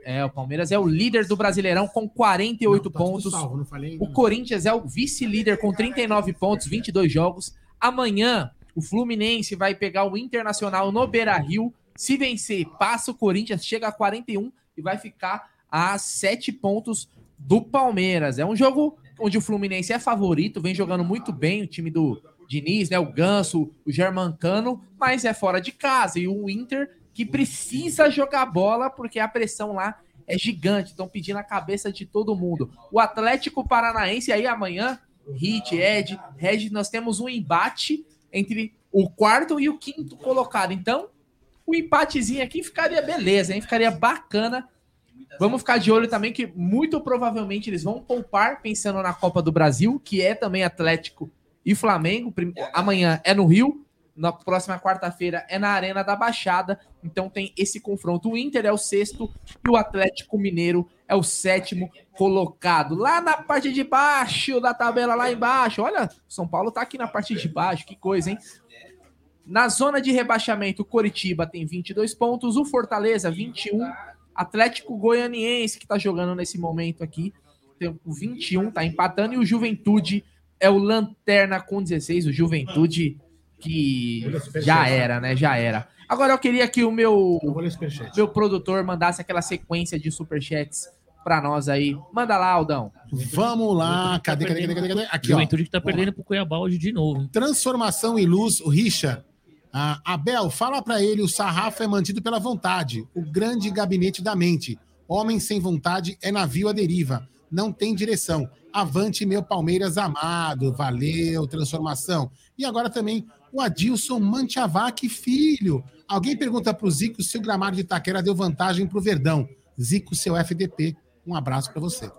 É, o Palmeiras é o líder do Brasileirão com 48 pontos. salvo, não falei ainda, o Corinthians é o vice-líder com 39 pontos, 22 jogos. Amanhã, o Fluminense vai pegar o Internacional no Beira-Rio. Se vencer, passa o Corinthians, chega a 41 e vai ficar a 7 pontos do Palmeiras. É um jogo onde o Fluminense é favorito, vem jogando muito bem o time do Diniz, né? O Ganso, o Germancano, mas é fora de casa. E o Inter que precisa jogar bola porque a pressão lá é gigante. Estão pedindo a cabeça de todo mundo. O Atlético Paranaense aí amanhã, Hit, Ed, Reg, nós temos um embate entre o quarto e o quinto colocado. Então, o empatezinho aqui ficaria beleza, hein? Ficaria bacana. Vamos ficar de olho também que muito provavelmente eles vão poupar pensando na Copa do Brasil, que é também Atlético e Flamengo. Amanhã é no Rio, na próxima quarta-feira é na Arena da Baixada. Então tem esse confronto. O Inter é o sexto e o Atlético Mineiro é o sétimo colocado. Lá na parte de baixo da tabela, lá embaixo. Olha, São Paulo tá aqui na parte de baixo, que coisa, hein? Na zona de rebaixamento, Coritiba tem 22 pontos, o Fortaleza 21, Atlético Goianiense, que tá jogando nesse momento aqui, tem o 21, tá empatando, e o Juventude é o Lanterna com 16, o Juventude que já era, né? Já era. Agora eu queria que o meu, meu produtor mandasse aquela sequência de superchats pra nós aí. Manda lá, Aldão. Vamos lá. Cadê, cadê, cadê, cadê? cadê? Aqui, ó. Juventude que tá perdendo pro Cuiabá hoje de novo. Transformação e luz, o Richard. Ah, Abel, fala pra ele, o sarrafo é mantido pela vontade, o grande gabinete da mente. Homem sem vontade é navio à deriva, não tem direção. Avante, meu Palmeiras amado, valeu, transformação. E agora também o Adilson Mantiavac, filho. Alguém pergunta pro Zico se o gramado de Itaquera deu vantagem pro Verdão. Zico, seu FDP, um abraço pra você.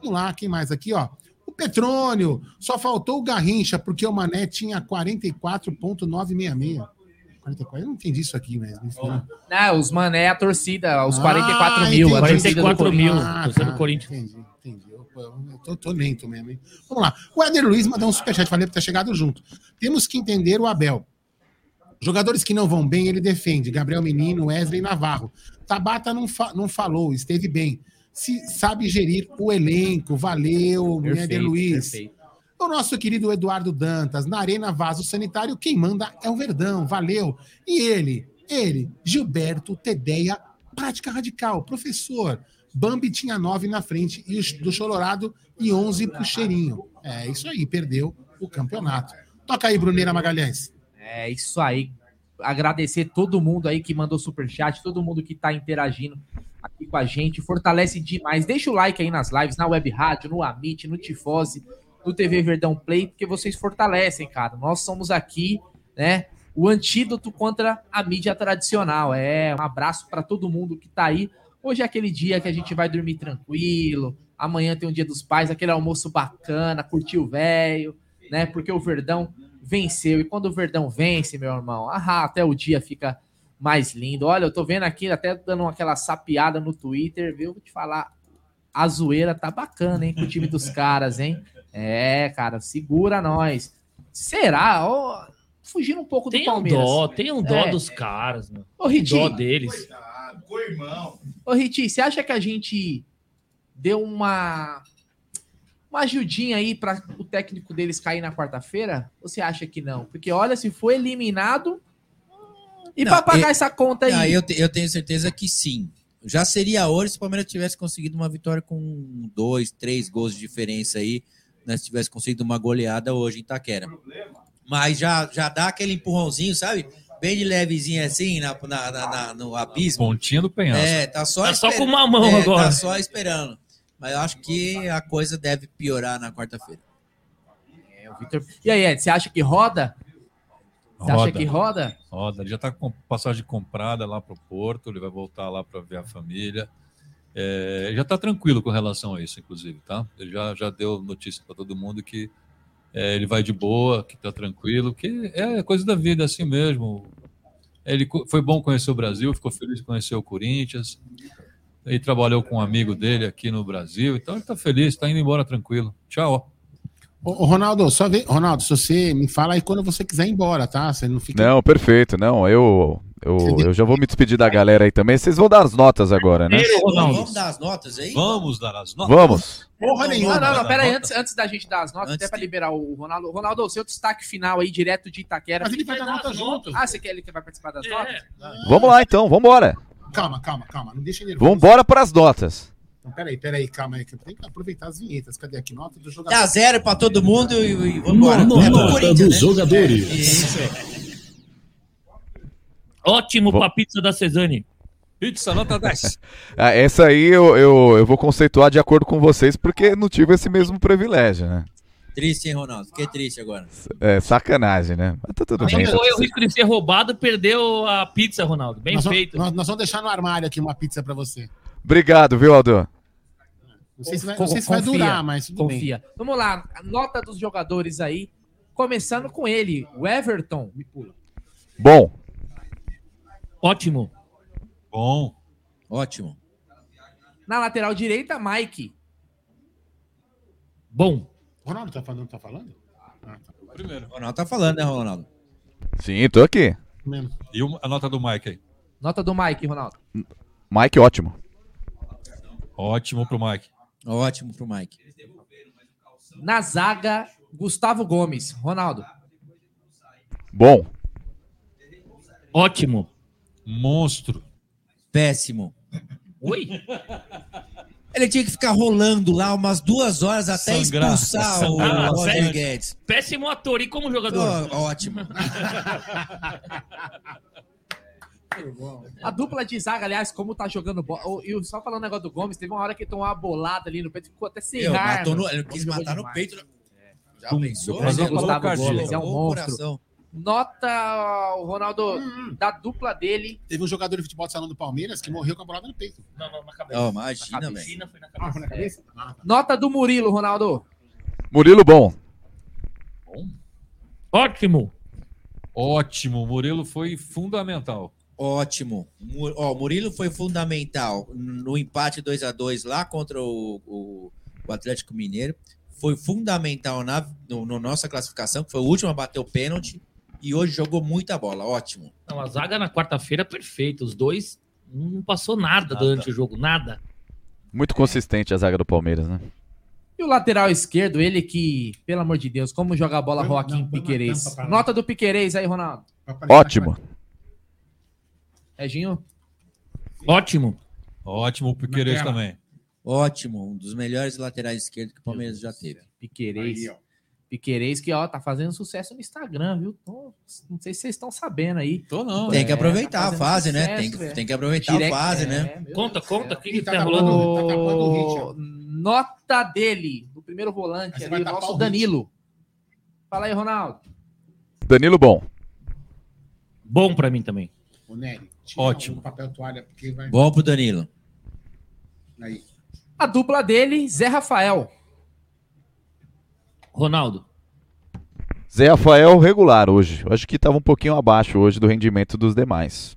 Vamos lá, quem mais aqui, ó? O Petrônio, só faltou o Garrincha, porque o Mané tinha 44,966. 44, eu não entendi isso aqui, mas enfim. Não, os mané, é a torcida, os Ah, 44 mil. a entendi. torcida do 44 mil, Corinthians. Ah, torcida do tá, Corinthians. Entendi. Eu, tô, tô lento mesmo, hein? Vamos lá. O Éder Luiz mandou um superchat, falei pra ter chegado junto. Temos que entender o Abel. Jogadores que não vão bem, ele defende. Gabriel Menino, Wesley Navarro. Tabata não, fa- não falou, esteve bem. Se sabe gerir o elenco. Valeu, Perfeito, Éder Luiz. perfeito. O nosso querido Eduardo Dantas, na Arena Vaso Sanitário, quem manda é o Verdão, valeu. E ele, ele, Gilberto Tedeia, prática radical, professor. Bambi tinha nove na frente e o do Chororado e 11 pro Cheirinho. É isso aí, perdeu o campeonato. Toca aí, Bruneira Magalhães. É isso aí. agradecer todo mundo aí que mandou superchat, todo mundo que tá interagindo aqui com a gente. Fortalece demais. Deixa o like aí nas lives, na web rádio, no Amit, no Tifose, no TV Verdão Play, porque vocês fortalecem, cara. Nós somos aqui, né? O antídoto contra a mídia tradicional. É, um abraço para todo mundo que tá aí. Hoje é aquele dia que a gente vai dormir tranquilo. Amanhã tem um dia dos pais, aquele almoço bacana, curtir o velho, né? Porque o Verdão venceu. E quando o Verdão vence, meu irmão, ah, até o dia fica mais lindo. Olha, eu tô vendo aqui, até dando aquela sapiada no Twitter, viu? Vou te falar, a zoeira tá bacana, hein, com o time dos caras, hein? É, cara, segura nós. Será? Ó, fugindo um pouco Tem do um Palmeiras. dó, tem um dó É. dos caras, mano. Ô, Ritinho. dó deles. Ô, Riti, você acha que a gente deu uma uma ajudinha aí para o técnico deles cair na quarta-feira? Ou você acha que não? Porque olha, se foi eliminado e Não, para pagar eu- essa conta aí. Ah, eu, te- eu tenho certeza que sim. Já seria hoje se o Palmeiras tivesse conseguido uma vitória com dois, três gols de diferença aí, né? Se tivesse conseguido uma goleada hoje em Itaquera. Mas já, já dá aquele empurrãozinho, sabe? Bem de levezinho assim, na, na- na- na- no abismo. Pontinha do penhasco. É, tá só, Tá só com uma mão é, agora. Tá só esperando. Mas eu acho que a coisa deve piorar na quarta-feira. É, o Vitor- E aí, Ed, você acha que roda? Você acha que roda? Roda. Ele já está com passagem comprada lá para o Porto, ele vai voltar lá para ver a família. É, já está tranquilo com relação a isso, inclusive, tá? Ele já, já deu notícia para todo mundo que é, ele vai de boa, que está tranquilo, que é coisa da vida, assim mesmo. Ele foi bom conhecer o Brasil, ficou feliz de conhecer o Corinthians. Ele trabalhou com um amigo dele aqui no Brasil, então ele está feliz, está indo embora tranquilo. Tchau. Ô, Ronaldo, só vê, Ronaldo, se você me fala aí quando você quiser ir embora, tá? Você não fica. Não, perfeito. Não, eu, eu, eu já vou me despedir da galera aí também. Vocês vão dar as notas agora, né? Vamos dar as notas aí? Vamos dar as notas. Vamos. Porra Não, não, não, pera aí, antes, antes da gente dar as notas, até para liberar o Ronaldo. Ronaldo, o seu destaque final aí, direto de Itaquera. Mas ele vai dar nota junto. Ah, você quer ele que vai participar das notas? Vamos lá então, vamos embora. Calma, calma, calma. Não deixa ele. Vamos embora para as notas. Então, peraí, peraí, calma aí. que eu tenho que aproveitar as vinhetas. Cadê aqui? Nota do jogador. Dá zero pra todo mundo e, e vambora. Nota É pro dos né? jogadores. Isso. Ótimo pra pizza da Cezane. Pizza nota 10. Ah, essa aí eu, eu, eu vou conceituar de acordo com vocês, porque não tive esse mesmo privilégio, né? Triste, hein, Ronaldo? Fiquei triste agora. É sacanagem, né? Mas tá tudo Nem bem. correu o risco de ser roubado, perdeu a pizza, Ronaldo. Bem nós feito. Vamos, nós, nós vamos deixar no armário aqui uma pizza pra você. Obrigado, viu, Aldo? Não sei se vai, não sei se vai Confia, durar, mas tudo bem. confia. Vamos lá, nota dos jogadores aí, começando com ele, o Everton. Me pula. Bom. Ótimo. Bom. Ótimo. Na lateral direita, Mike. Bom. Ronaldo tá falando, tá falando? Primeiro. Ronaldo tá falando, né, Ronaldo? Sim, tô aqui. E a nota do Mike aí? Nota do Mike, Ronaldo. Mike, ótimo. Ótimo pro Mike. Ótimo pro Mike. Na zaga, Gustavo Gomes. Ronaldo. Bom. Ótimo. Monstro. Péssimo. Oi? Ele tinha que ficar rolando lá umas duas horas até Sangrar. expulsar o Ah, Roger? Guedes. Péssimo ator. E como jogador? Ó, ótimo. A dupla de zaga, aliás, como tá jogando bola. E só falando o negócio do Gomes, teve uma hora que ele tomou uma bolada ali no peito, ficou até sem ar. matou no- mano. ele quis matar no demais. peito. Já Pum, pensou? deu pra ver Gustavo Gustavo Gomes, é um monstro. coração. Nota, o Ronaldo, da dupla dele. Teve um jogador de futebol de salão do Palmeiras que morreu com a bolada no peito. Não, não, na cabeça. Não, imagina, Na velho. cabeça, foi na Ah, cabeça. foi na cabeça? Ah, tá. Nota do Murilo, Ronaldo. Murilo, bom. Ótimo. Ótimo. O Murilo foi fundamental. Ótimo. Ó, o Murilo foi fundamental no empate 2 a 2 lá contra o, o- o Atlético Mineiro. Foi fundamental na no, no nossa classificação, que foi o último a bater o pênalti. E hoje jogou muita bola. Ótimo. Não, a zaga na quarta-feira perfeita. Os dois não passou nada, durante o jogo. Nada. Muito consistente a zaga do Palmeiras, né? E o lateral esquerdo, ele que, pelo amor de Deus, como joga a bola Joaquim Piquerez. Nota do Piquerez aí, Ronaldo. Ótimo. Reginho. Ótimo. Ótimo o Piqueires também. Ótimo. Um dos melhores laterais esquerdos que o Palmeiras já teve. Piquerez. Aí, ó. Piquerez que, ó, tá fazendo sucesso no Instagram, viu? Tô- não sei se vocês estão sabendo aí. Tô não. Tem que É, aproveitar tá a fase, né? sucesso, Tem que- velho. tem que aproveitar a fase, né? meu Conta, Deus conta, o que, que Tá tá rolando? tá o O- Nota dele, do primeiro volante ali, o nosso o Danilo. Fala aí, Ronaldo. Danilo Bom. Bom pra mim também. Ô, Nery, Ótimo. o papel toalha, porque vai... Bom pro Danilo. Aí. A dupla dele, Zé Rafael. Ronaldo. Zé Rafael regular hoje. Eu acho que estava um pouquinho abaixo hoje do rendimento dos demais.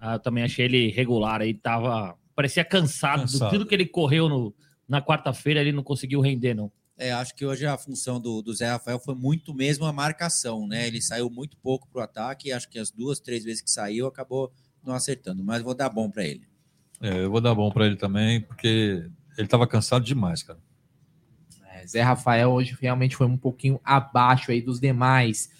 Ah, eu também achei ele regular aí, tava. Parecia cansado, Cansado. do tudo que ele correu no, na quarta-feira, ele não conseguiu render, não. É, acho que hoje a função do, do Zé Rafael foi muito mesmo a marcação, né? Ele saiu muito pouco pro ataque, acho que as duas, três vezes que saiu, acabou não acertando, mas vou dar bom para ele. É, eu vou dar bom pra ele também, porque ele tava cansado demais, cara. É, Zé Rafael hoje realmente foi um pouquinho abaixo aí dos demais.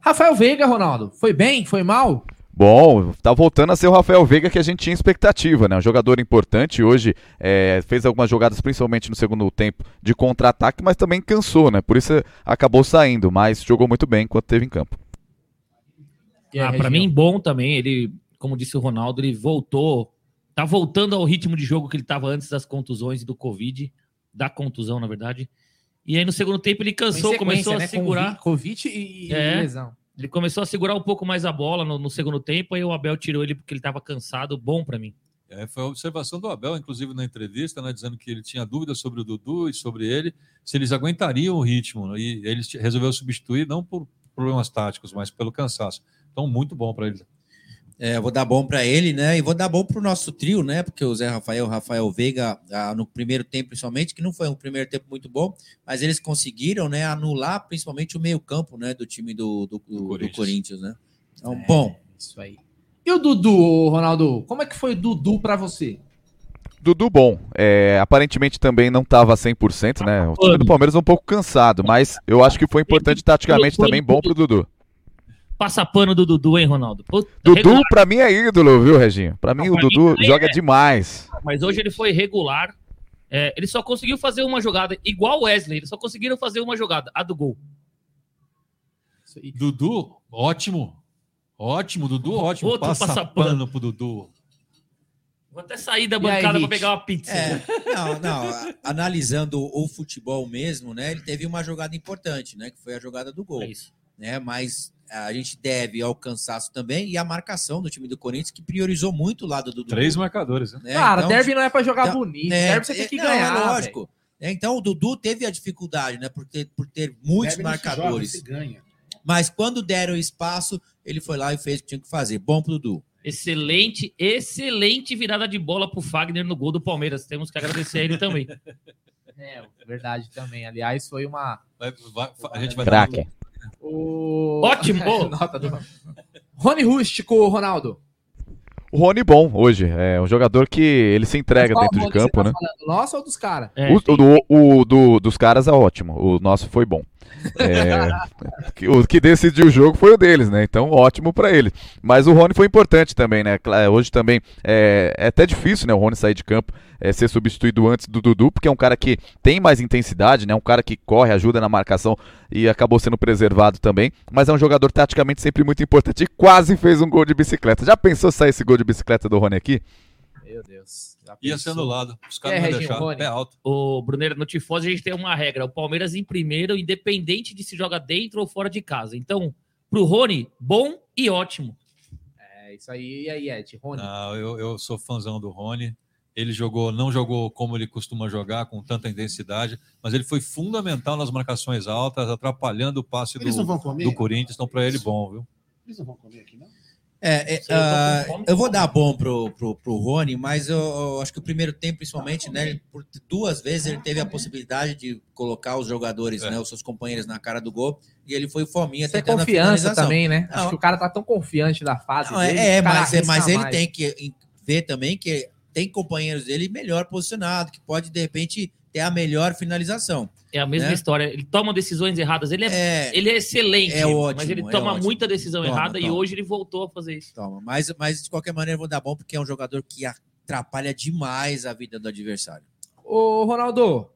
Rafael Veiga, Ronaldo, foi bem? Foi mal? Bom, tá voltando a ser o Rafael Veiga que a gente tinha expectativa, né? Um jogador importante hoje, é, fez algumas jogadas, principalmente no segundo tempo, de contra-ataque, mas também cansou, né? Por isso acabou saindo, mas jogou muito bem enquanto esteve em campo. Ah, para mim, bom também. Ele, como disse o Ronaldo, ele voltou. Tá voltando ao ritmo de jogo que ele estava antes das contusões e do Covid, da contusão, na verdade. E aí no segundo tempo ele cansou, começou a né? segurar. Covid e, e É. lesão. Ele começou a segurar um pouco mais a bola no, no segundo tempo, aí o Abel tirou ele porque ele estava cansado. Bom para mim. É, foi a observação do Abel, inclusive na entrevista, né, dizendo que ele tinha dúvidas sobre o Dudu e sobre ele, se eles aguentariam o ritmo. né, E ele resolveu substituir, não por problemas táticos, mas pelo cansaço. Então, muito bom para ele. É, vou dar bom para ele, né? E vou dar bom pro nosso trio, né? Porque o Zé Rafael, o Rafael Veiga, no primeiro tempo, principalmente, que não foi um primeiro tempo muito bom, mas eles conseguiram, né, anular principalmente o meio-campo, né, do time do, do, do- do Corinthians. Corinthians, né? Então, É, bom. Isso aí. E o Dudu, Ronaldo? Como é que foi o Dudu pra você? Dudu bom, é, aparentemente também não estava 100%, né? O time do Palmeiras é um pouco cansado, mas eu acho que foi importante taticamente também, bom pro Dudu. Passa pano do Dudu, hein, Ronaldo? Puta, Dudu, regular. pra mim, é ídolo, viu, Reginho? Pra mim, o pra mim Dudu também joga é. demais. Mas hoje ele foi regular. É, ele só conseguiu fazer uma jogada, igual o Wesley, eles só conseguiram fazer uma jogada, a do gol. Dudu, ótimo. Ótimo, Dudu, ótimo. Outro Passa, passapano. pano pro Dudu. Vou até sair da bancada pra Rich? pegar uma pizza. É, não, não. Analisando o futebol mesmo, né? Ele teve uma jogada importante, né? Que foi a jogada do gol. Né, mas a gente deve ao cansaço também e a marcação do time do Corinthians, que priorizou muito o lado do Dudu. Três marcadores, né? né? Cara, Então, derby não é pra jogar então, bonito. né, derby você tem que não, ganhar. É lógico. É, Então o Dudu teve a dificuldade, né? Por ter, por ter muitos Derby joga, marcadores. se ganha. Mas quando deram espaço, ele foi lá e fez o que tinha que fazer. Bom pro Dudu. Excelente, excelente virada de bola pro Fagner no gol do Palmeiras. Temos que agradecer a ele também. É, verdade também. Aliás, foi uma. a gente vai Craque. O... Ótimo! Nota do- Rony Rústico, Ronaldo. O Rony bom hoje, é um jogador que ele se entrega dentro de campo, tá né? falando? Nosso ou dos caras? o, o do- o do- dos caras é ótimo, o nosso foi bom. É, o que decidiu o jogo foi o deles, né? Então, ótimo pra ele. Mas o Rony foi importante também, né? Hoje também é, é até difícil, né? O Rony sair de campo, é, ser substituído antes do Dudu, porque é um cara que tem mais intensidade, né? Um cara que corre, ajuda na marcação e acabou sendo preservado também. Mas é um jogador taticamente sempre muito importante e quase fez um gol de bicicleta. Já pensou sair esse gol de bicicleta do Rony aqui? Meu Deus. Já Ia ser anulado. Os É, caras não iam deixar. Pé alto. O Bruneiro, no Tifose a gente tem uma regra. O Palmeiras em primeiro, independente de se joga dentro ou fora de casa. Então, pro Rony, bom e ótimo. É isso aí. E aí, Ed? Rony. Não, eu, eu sou fãzão do Rony. Ele jogou, não jogou como ele costuma jogar, com tanta intensidade, mas ele foi fundamental nas marcações altas, atrapalhando o passe Eles não do, do Corinthians. Então, para ele, bom, viu? Eles não vão comer aqui, não? É, é, Sei, eu vou dar bom pro, pro, pro Rony, mas eu, eu acho que o primeiro tempo, principalmente, né? ele- Por duas vezes ele teve a possibilidade de colocar os jogadores, né? Os seus companheiros na cara do gol, e ele foi fominha Isso é tentando a confiança também, né? Acho Não, que o cara tá tão confiante da fase não, dele. é, é, o cara mas, é, mas ele mais. tem que ver também que tem companheiros dele melhor posicionado, que pode, de repente, ter a melhor finalização. É a mesma né? história. Ele toma decisões erradas. Ele é, ele é excelente, é ótimo, mas ele é toma ótimo. muita decisão Toma, errada e toma. hoje ele voltou a fazer isso. Toma, mas, mas de qualquer maneira vou dar bom, porque é um jogador que atrapalha demais a vida do adversário. Ô, Ronaldo,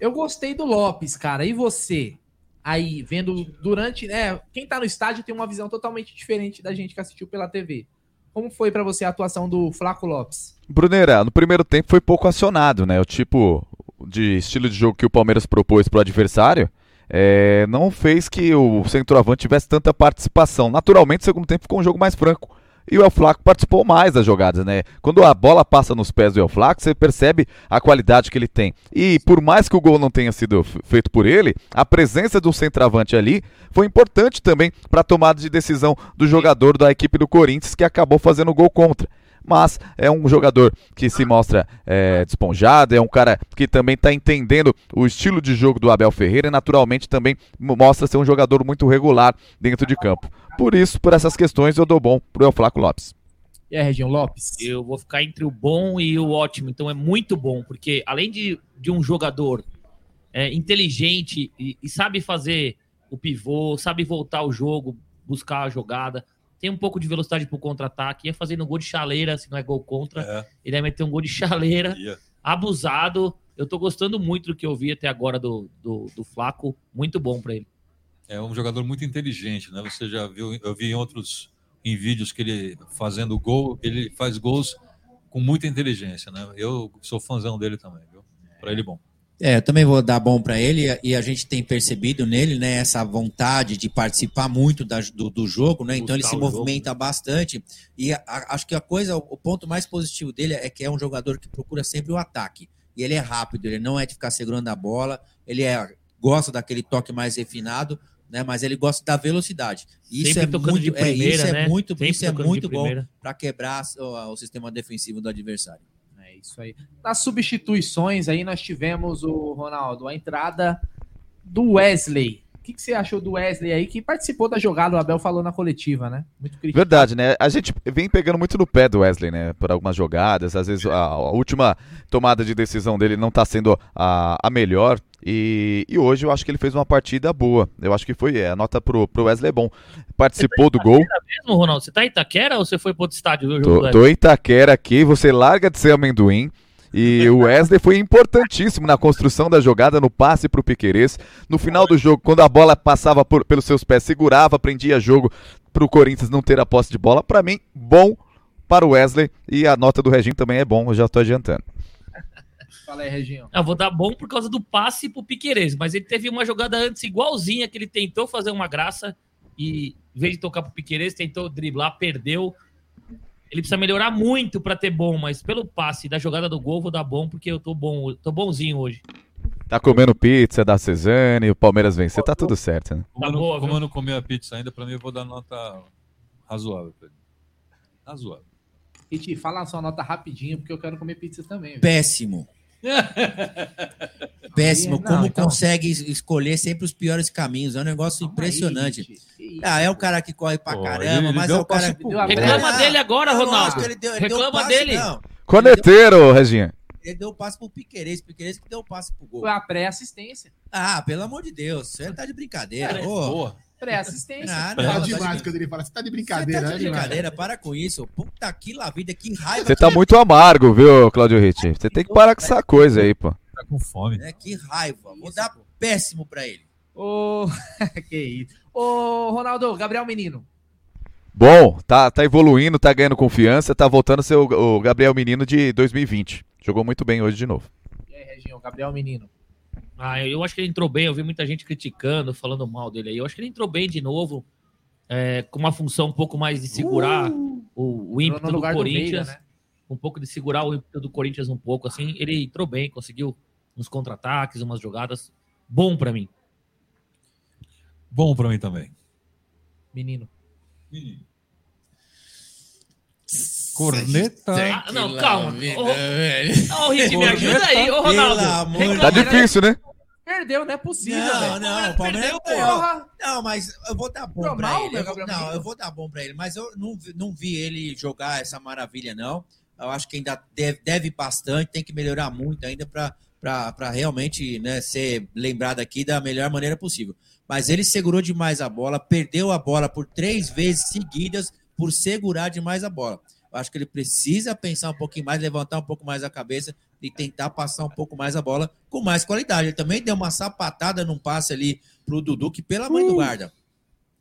eu gostei do Lopes, cara. E você? aí vendo durante, né? Quem tá no estádio tem uma visão totalmente diferente da gente que assistiu pela TV. Como foi pra você a atuação do Flaco Lopes? Bruneira, no primeiro tempo foi pouco acionado, né? O tipo de estilo de jogo que o Palmeiras propôs pro adversário é, não fez que o centroavante tivesse tanta participação. Naturalmente, o segundo tempo ficou um jogo mais franco. E o El Flaco participou mais das jogadas, né? Quando a bola passa nos pés do El Flaco, você percebe a qualidade que ele tem. E por mais que o gol não tenha sido feito por ele, a presença do centroavante ali foi importante também para a tomada de decisão do jogador da equipe do Corinthians, que acabou fazendo o gol contra. Mas é um jogador que se mostra é, desponjado, é um cara que também está entendendo o estilo de jogo do Abel Ferreira e naturalmente também mo- mostra ser um jogador muito regular dentro de campo. Por isso, por essas questões, eu dou bom pro El Flaco Lopes. E aí, Região Lopes? Eu vou ficar entre o bom e o ótimo. Então é muito bom, porque além de, de um jogador é, inteligente e, e sabe fazer o pivô, sabe voltar o jogo, buscar a jogada, tem um pouco de velocidade pro contra-ataque, ia fazendo gol de chaleira, se não é gol contra, ele ia meter um gol de chaleira, abusado. Eu tô gostando muito do que eu vi até agora do, do, do Flaco, muito bom pra ele. É um jogador muito inteligente, né? Você já viu, eu vi em outros em vídeos que ele fazendo gol, ele faz gols com muita inteligência, né? Eu sou fãzão dele também, viu? Para ele bom. É, eu também vou dar bom para ele e a gente tem percebido nele, né, essa vontade de participar muito da- do, do jogo, né? Então ele se o jogo, movimenta bastante e a- a- acho que a coisa, o ponto mais positivo dele é que é um jogador que procura sempre o ataque. E ele é rápido, ele não é de ficar segurando a bola, ele é gosta daquele toque mais refinado, né? Mas ele gosta da velocidade. Isso Sempre é muito, é, primeira, isso é né? muito, Sempre isso é muito bom para quebrar o, o sistema defensivo do adversário. Isso aí. Nas substituições aí nós tivemos o Ronaldo, a entrada do Wesley. O que, que você achou do Wesley aí que participou da jogada? O Abel falou na coletiva, né? Muito criticado. Verdade, né? A gente vem pegando muito no pé do Wesley, né? Por algumas jogadas. Às vezes a, a última tomada de decisão dele não tá sendo a, a melhor. E, e hoje eu acho que ele fez uma partida boa. Eu acho que foi. É, a nota pro, pro Wesley é bom. Participou do gol. Mesmo, Ronaldo, você tá em Itaquera ou você foi pro outro estádio? ver o jogo Tô, do tô em Itaquera aqui, você larga de ser amendoim. E o Wesley foi importantíssimo na construção da jogada, no passe pro Piquerez. No final do jogo, quando a bola passava por- pelos seus pés, segurava, prendia jogo pro Corinthians não ter a posse de bola. Pra mim, bom para o Wesley. E a nota do Reginho também é bom, eu já tô adiantando. Fala aí, Reginho. Eu vou dar bom por causa do passe pro Piqueires, mas ele teve uma jogada antes igualzinha que ele tentou fazer uma graça e, em vez de tocar pro Piqueires, tentou driblar, perdeu. Ele precisa melhorar muito pra ter bom, mas pelo passe da jogada do gol, vou dar bom porque eu tô bom, tô bonzinho hoje. Tá comendo pizza da Cezanne, o Palmeiras vencer, tá tudo certo, né? Como, Tá eu, não, boa, como eu não comi a pizza ainda, para mim eu vou dar nota razoável. pra ele. Razoável. Iti, fala a sua nota rapidinho, porque eu quero comer pizza também. viu? Péssimo. Péssimo. Não, Como então- consegue es- escolher sempre os piores caminhos? É um negócio impressionante. ah, é o cara que corre pra caramba, ele mas é deu o cara pro Reclama Ah, dele agora, é Ronaldo. ele deu- ele Reclama passe, dele. não. Corneteiro, Reginha. Ele deu o passe pro Piqueires, Piqueires que deu o passe pro gol. Foi a pré-assistência. Ah, pelo amor de Deus, você tá de brincadeira. É, ô. boa. Pré-assistência. Ah, É não, tá demais de- quando ele fala, você tá de Você brincadeira, tá né? de brincadeira, para com isso. Puta que lá vida, que raiva. Você tá muito amargo, viu, Claudio Ritt? Você tem que parar com essa coisa aí, pô. Tá com fome. É, que raiva. Vou dar péssimo pra ele. Ô, que isso. Ô, Ronaldo, Gabriel Menino. Bom, tá, tá evoluindo, tá ganhando confiança, tá voltando a ser o, o Gabriel Menino de 2020. Jogou muito bem hoje de novo. E aí, Reginho, Gabriel Menino. Ah, eu acho que ele entrou bem. Eu vi muita gente criticando, falando mal dele aí. Eu acho que ele entrou bem de novo, é, com uma função um pouco mais de segurar o, o ímpeto do lugar do Corinthians. Veiga, né? Um pouco de segurar o ímpeto do Corinthians um pouco, assim. Ele entrou bem, conseguiu uns contra-ataques, umas jogadas. Bom pra mim. Bom para mim também. Menino. Corneta. Ah, não, calma. Ô, ô, Rick, me ajuda aí, ô Ronaldo. Reclama, Tá né? difícil, né? Perdeu, não é possível, Não, não, o Palmeiras Perdeu. Não, mas eu vou dar bom mal, ele. meu Eu não, Menino? eu vou dar bom pra ele, mas eu não, vi- não vi ele jogar essa maravilha, não. Eu acho que ainda deve, deve bastante, tem que melhorar muito ainda pra realmente né, ser lembrado aqui da melhor maneira possível. Mas ele segurou demais a bola, perdeu a bola por três vezes seguidas por segurar demais a bola. Eu acho que ele precisa pensar um pouquinho mais, levantar um pouco mais a cabeça, e tentar passar um pouco mais a bola com mais qualidade. Ele também deu uma sapatada num passe ali pro Dudu, que pela mãe do guarda.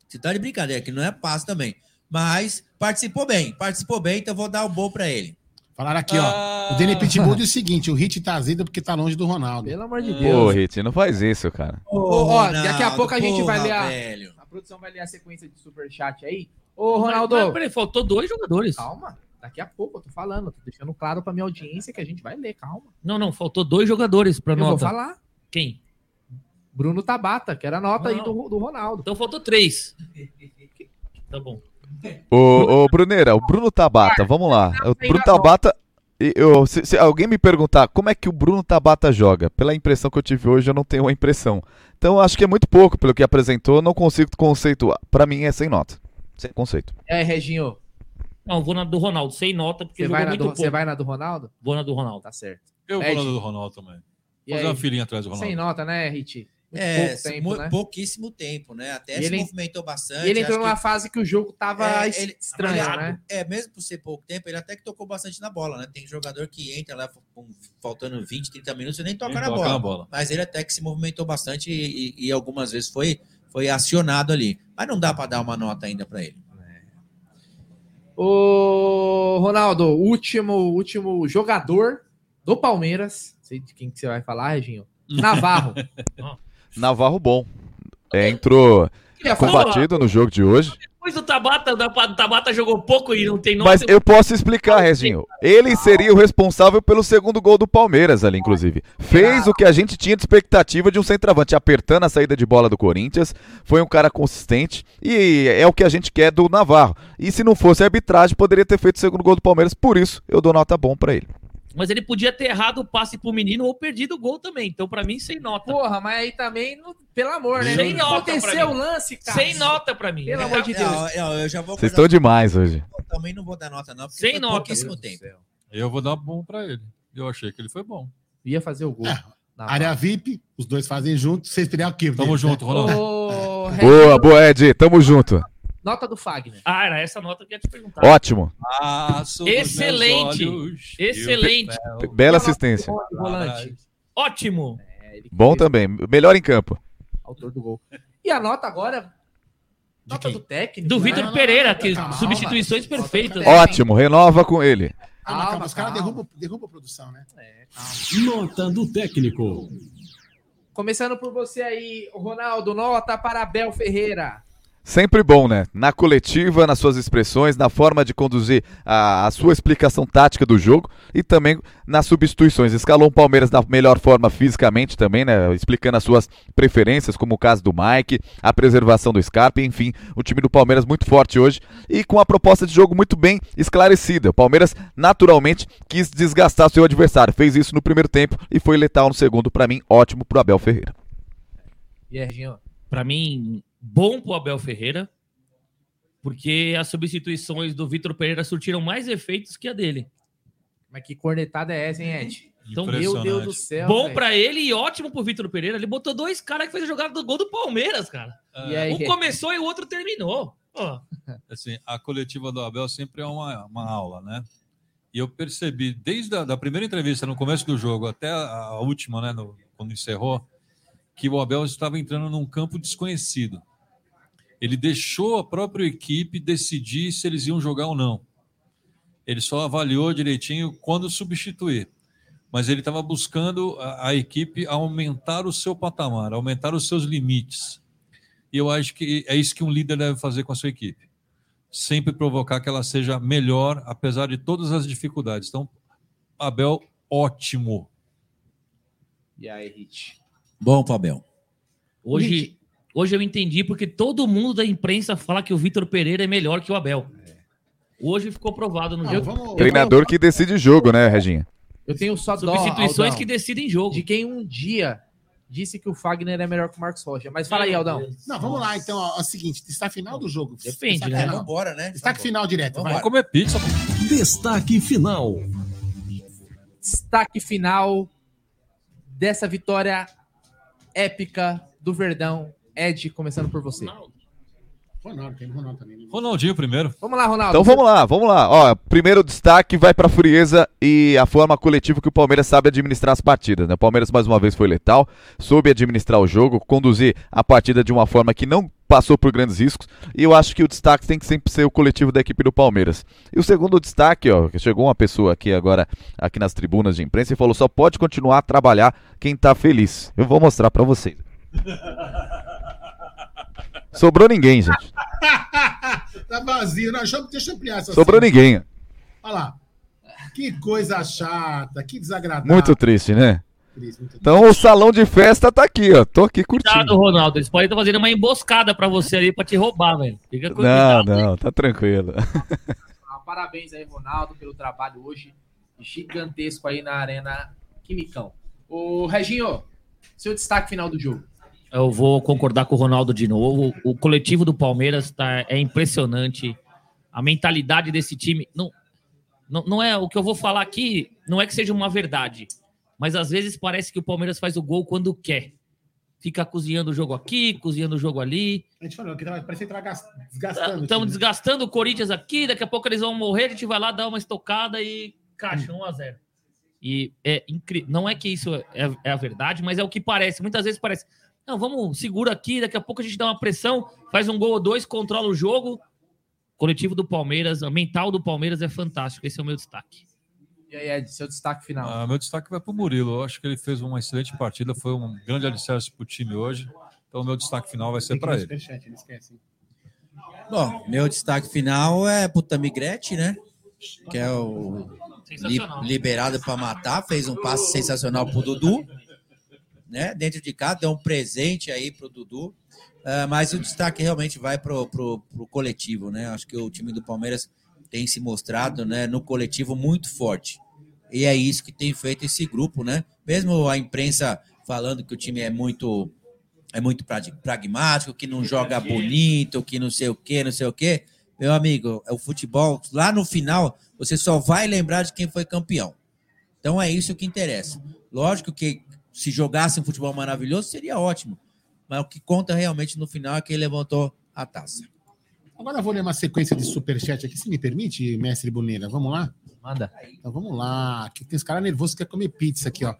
Você tá de brincadeira, que não é passe também. Mas participou bem, participou bem, então vou dar o bom pra ele. Falaram aqui, ó. O Danny Pitbull diz o seguinte: o Hit tá azedo porque tá longe do Ronaldo. Pelo amor de Pô, Rit, não faz isso, cara. Ô, ó, daqui a Ronaldo, pouco a gente vai ler a, velho. a produção vai ler a sequência de superchat aí. Ô, Ronaldo. Mas, mas, peraí, faltou dois jogadores. Calma. Daqui a pouco, eu tô falando, tô deixando claro pra minha audiência que a gente vai ler, calma. Não, não, faltou dois jogadores pra Eu nota. vou falar. Quem? Bruno Tabata, que era a nota aí Não. do, do Ronaldo. Então faltou três. Tá bom. Ô, ô, Bruneira, o Bruno Tabata, vamos lá. O Bruno Tabata. e Eu, se, se alguém me perguntar como é que o Bruno Tabata joga, pela impressão que eu tive hoje, eu não tenho uma impressão. Então eu acho que é muito pouco pelo que apresentou, não consigo conceituar. Pra mim é sem nota. Sem conceito. É, Reginho, Não, vou na do Ronaldo, sem nota, porque você jogou vai, na muito do, pouco. você vai na do Ronaldo? Vou na do Ronaldo. Tá certo. Eu vou na do Ronaldo também. E Fazer aí? uma filinha atrás do Ronaldo. Sem nota, né, Rit? É, pouco tempo, né? pouquíssimo tempo, né? Até E se ele- movimentou bastante. E ele entrou acho numa que- fase que o jogo tava É, ele- estranho, ele- né? É, mesmo por ser pouco tempo, ele até que tocou bastante na bola, né? Tem jogador que entra lá com- faltando 20, 30 minutos e nem toca, na, toca bola. na bola. Mas ele até que se movimentou bastante e, e- e algumas vezes foi, foi acionado ali. Mas não dá para dar uma nota ainda para ele. Ô, Ronaldo, último, último jogador do Palmeiras. Sei de quem que você vai falar, Reginho. Navarro. Navarro bom. É, entrou Queria falar. combatido no jogo de hoje. Depois do Tabata, o Tabata jogou pouco e não tem nota. Mas eu posso explicar, Reginho. Ele seria o responsável pelo segundo gol do Palmeiras ali, inclusive. Fez o que a gente tinha de expectativa de um centroavante, apertando a saída de bola do Corinthians. Foi um cara consistente e é o que a gente quer do Navarro. E se não fosse a arbitragem, poderia ter feito o segundo gol do Palmeiras. Por isso, eu dou nota bom pra ele. Mas ele podia ter errado o passe pro menino ou perdido o gol também. Então, pra mim, sem nota. Porra, mas aí também, não- pelo amor, né? Sem nota aconteceu o lance, cara. Sem nota pra mim. Pelo amor de Deus. Não, não, eu já vou Vocês estão demais hoje. Eu também não vou dar nota, não, porque Sem nota. pouquíssimo tempo. Eu vou dar bom pra ele. Eu achei que ele foi bom. Ia fazer o gol. Na Área VIP, os dois fazem junto. Vocês esperam o quê? Tamo junto, Ronaldo. Ô, Reginho, Boa, boa, Ed. Tamo junto. Nota do Fagner. Ah, era essa nota que eu ia te perguntar. Ótimo. Ah, Excelente. Excelente. Bela assistência. Volante. Ótimo. Bom também. Melhor em campo. Autor do gol. E a nota agora? Nota do técnico. Do né? Vitor Pereira, que Calma. substituições perfeitas. Ótimo. Renova com ele. Calma, calma, os caras calma. derrubam, derrubam a produção, né? Nota do técnico. Começando por você aí, Ronaldo, nota para Abel Ferreira. Sempre bom, né? Na coletiva, nas suas expressões, na forma de conduzir a, a sua explicação tática do jogo e também nas substituições. Escalou o Palmeiras da melhor forma fisicamente também, né? Explicando as suas preferências, como o caso do Mike, a preservação do Scarpa, enfim, o time do Palmeiras muito forte hoje e com a proposta de jogo muito bem esclarecida. O Palmeiras naturalmente quis desgastar seu adversário, fez isso no primeiro tempo e foi letal no segundo. Para mim, ótimo pro Abel Ferreira. Aí, Reginho? Pra mim, bom pro Abel Ferreira, porque as substituições do Vitor Pereira surtiram mais efeitos que a dele. Mas que cornetada é essa, hein, Ed? Então, meu Deus do céu. Bom pra ele e ótimo pro Vitor Pereira. Ele botou dois caras que fez a jogada do gol do Palmeiras, cara. E aí, um começou e o outro terminou. Ó, Assim, a coletiva do Abel sempre é uma, uma aula, né? E eu percebi, desde a da primeira entrevista, no começo do jogo, até a, a última, né, no- quando encerrou, que o Abel estava entrando num campo desconhecido. Ele deixou a própria equipe decidir se eles iam jogar ou não. Ele só avaliou direitinho quando substituir. Mas ele estava buscando a, a equipe aumentar o seu patamar, aumentar os seus limites. E eu acho que é isso que um líder deve fazer com a sua equipe. Sempre provocar que ela seja melhor, apesar de todas as dificuldades. Então, Abel, ótimo. E aí, Rit? Bom, Fabel. hoje, hoje eu entendi porque todo mundo da imprensa fala que o Vitor Pereira é melhor que o Abel. Hoje ficou provado no jogo. Treinador que decide jogo, né, Reginha? Eu tenho só dó, Substituições Aldão, que decidem jogo. De quem um dia disse que o Fagner é melhor que o Marcos Rocha. Mas fala aí, Aldão. Não, vamos lá, então. Ó, é o seguinte, destaque final do jogo. Depende, Destaque né? Vambora, né? Destaque final direto. vai. comer pizza. Destaque final. Destaque final dessa vitória épica do Verdão. Ed, começando por você. Ronaldo, tem Ronaldo também. Ronaldinho primeiro. Vamos lá, Ronaldo. Então vamos lá, vamos lá. Ó, primeiro destaque vai para a frieza e a forma coletiva que o Palmeiras sabe administrar as partidas. Né? O Palmeiras mais uma vez foi letal, soube administrar o jogo, conduzir a partida de uma forma que não passou por grandes riscos. E eu acho que o destaque tem que sempre ser o coletivo da equipe do Palmeiras. E o segundo destaque, ó, que chegou uma pessoa aqui agora aqui nas tribunas de imprensa e falou: só pode continuar a trabalhar quem tá feliz. Eu vou mostrar para vocês. Sobrou ninguém, gente. tá vazio. Não, deixa, eu- deixa eu ampliar essa Sobrou cena. ninguém. Olha lá. Que coisa chata, que desagradável. Muito triste, né? Triste, muito Então o salão de festa tá aqui, ó. Tô aqui Cuidado, curtindo. Ronaldo. Eles podem estar fazendo uma emboscada pra você ali pra te roubar, velho. Fica com Não, cuidado. não, tá tranquilo. Ah, Parabéns aí, Ronaldo, pelo trabalho hoje gigantesco aí na Arena Quimicão. Ô, Reginho, seu destaque final do jogo. Eu vou concordar com o Ronaldo de novo. O coletivo do Palmeiras tá, é impressionante. A mentalidade desse time. Não, não, não é o que eu vou falar aqui, não é que seja uma verdade. Mas às vezes parece que o Palmeiras faz o gol quando quer. Fica cozinhando o jogo aqui, cozinhando o jogo ali. A gente falou que tava, parecia que tava gas- desgastando. o Estamos desgastando o Corinthians aqui, daqui a pouco eles vão morrer, a gente vai lá dar uma estocada e caixa 1 a 0 E é incrível. Não é que isso é, é a verdade, mas é o que parece. Muitas vezes parece. Não, vamos, segura aqui, daqui a pouco a gente dá uma pressão, faz um gol ou dois, controla o jogo. Coletivo do Palmeiras, o mental do Palmeiras é fantástico. Esse é o meu destaque. E aí, Ed, seu destaque final. Ah, meu destaque vai para o Murilo. Eu acho que ele fez uma excelente partida, foi um grande alicerce para o time hoje. Então, meu destaque final vai ser para o ele. superchat, ele esquece. hein? Bom, meu destaque final é pro Tamigrete, né? Que é o liberado para matar, fez um passe sensacional pro Dudu, né? Dentro de casa, deu um presente aí pro Dudu. Ah, mas o destaque realmente vai pro, pro, pro coletivo, né? Acho que o time do Palmeiras tem se mostrado, né, no coletivo muito forte. E é isso que tem feito esse grupo, né? Mesmo a imprensa falando que o time é muito é muito prag- pragmático, que não joga bonito, que não sei o quê, não sei o quê. Meu amigo, é o futebol, lá no final, você só vai lembrar de quem foi campeão. Então é isso que interessa. Lógico que se jogasse um futebol maravilhoso, seria ótimo. Mas o que conta realmente no final é quem levantou a taça. Agora eu vou ler uma sequência de superchat aqui, se me permite, mestre Boneira. Vamos lá? Manda. Então vamos lá. Aqui tem uns caras nervosos que querem comer pizza aqui, ó.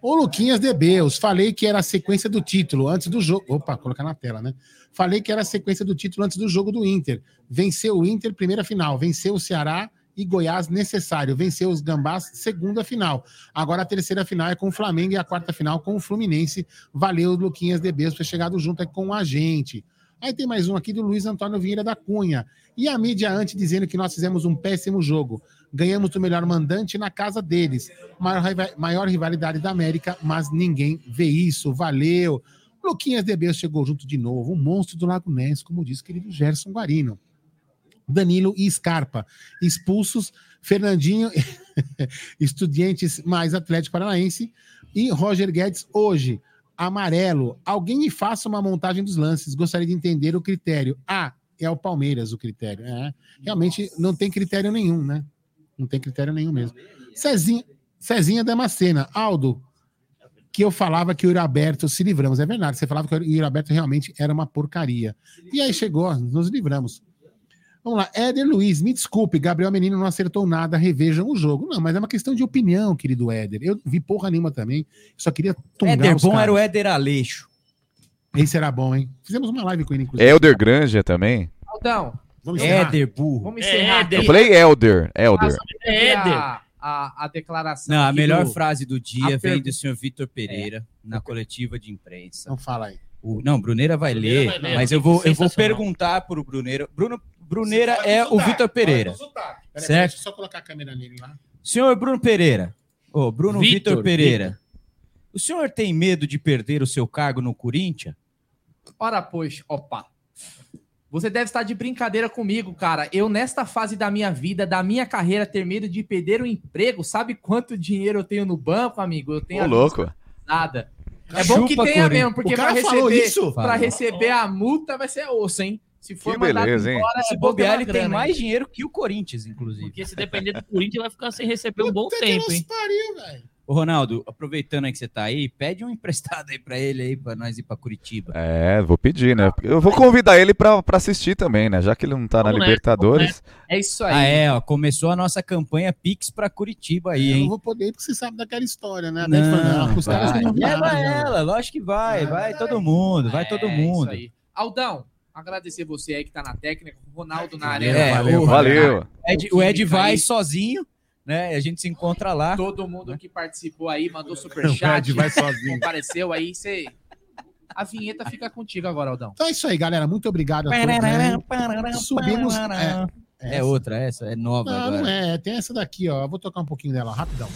Ô, Luquinhas de Beus, falei que era a sequência do título antes do jogo. Opa, colocar na tela, né? Falei que era a sequência do título antes do jogo do Inter. Venceu o Inter, primeira final. Venceu o Ceará e Goiás, necessário. Venceu os Gambás, segunda final. Agora a terceira final é com o Flamengo e a quarta final com o Fluminense. Valeu, Luquinhas de Beus, por ter chegado junto aqui com a gente. Aí tem mais um aqui do Luiz Antônio Vieira da Cunha. E a mídia antes dizendo que nós fizemos um péssimo jogo. Ganhamos do melhor mandante na casa deles. Maior, maior rivalidade da América, mas ninguém vê isso. Valeu. Luquinhas Debeus chegou junto de novo. Um monstro do Lago Ness, como diz o querido Gerson Guarino. Danilo e Scarpa. Expulsos, Fernandinho, Estudiantes mais Atlético Paranaense e Roger Guedes hoje. Amarelo. Alguém me faça uma montagem dos lances. Gostaria de entender o critério. Ah, é o Palmeiras o critério. É, realmente não tem critério nenhum, né? Não tem critério nenhum mesmo. Cezinha, Cezinha Damascena. Aldo, que eu falava que o Iraberto se livramos. É verdade, você falava que o Iraberto realmente era uma porcaria. E aí chegou, nos livramos. Vamos lá, Éder Luiz, me desculpe, Gabriel Menino não acertou nada, revejam o jogo. Não, mas é uma questão de opinião, querido Éder. Eu vi porra nenhuma também, só queria tungar Éder os bom caras. era o Éder Aleixo. Esse era bom, hein? Fizemos uma live com ele, inclusive. Elder Granja também. Aldão, Vamos encerrar. Éder burro. vamos encerrar Éder. Eu falei Elder, Elder. É a, a, a declaração. Não, a melhor do- frase do a dia vem do senhor Vitor Pereira na coletiva de imprensa. Então fala aí. O, não, Bruneira vai Bruneira ler, vai ler, mas eu vou, eu vou perguntar para o Bruneira. Bruno, Bruneira é o Vitor Pereira. Peraí, Certo? Deixa eu só colocar a câmera nele lá. Senhor Bruno Pereira, ô, Bruno Vitor, Vitor Pereira, o senhor tem medo de perder o seu cargo no Corinthians? Ora, pois, opa. Você deve estar de brincadeira comigo, cara. Eu, nesta fase da minha vida, da minha carreira, ter medo de perder o emprego. Sabe quanto dinheiro eu tenho no banco, amigo? Eu tenho Ô, a louco. nada. É bom que Chupa, tenha Corinthians. mesmo, porque para receber, isso? pra receber a multa vai ser osso, hein? Se for Que mandado beleza, hein? embora, Se é bobear, ele tem mais hein? dinheiro que o Corinthians, inclusive. Porque se depender do Corinthians, vai ficar sem receber um bom tempo, hein? pariu, velho. Ô, Ronaldo, aproveitando aí que você tá aí, pede um emprestado aí pra ele aí, pra nós ir pra Curitiba. É, vou pedir, né? Eu vou convidar ele pra, pra assistir também, né? Já que ele não tá na Vamos nessa, Libertadores. É isso aí. Ah, é, ó, começou a nossa campanha Pix pra Curitiba aí, Eu não hein? vou poder ir porque você sabe daquela história, né? Não, fala, "Ah, os caras não Leva viajam." ela, lógico que vai, vai todo mundo, vai todo É mundo. isso aí. Aldão, agradecer você aí que tá na técnica, o Ronaldo na arena. valeu, o- valeu. O Ed, o Ed vai aí. sozinho, né? A gente se encontra lá. Todo mundo que participou aí, mandou O superchat. Ed vai sozinho. Compareceu aí, você... A vinheta fica contigo agora, Aldão. Então é isso aí, galera. Muito obrigado a todos. né? Subimos. É, É outra, essa é nova não, agora. não é. Tem essa daqui, ó. Eu vou tocar um pouquinho dela, rapidão.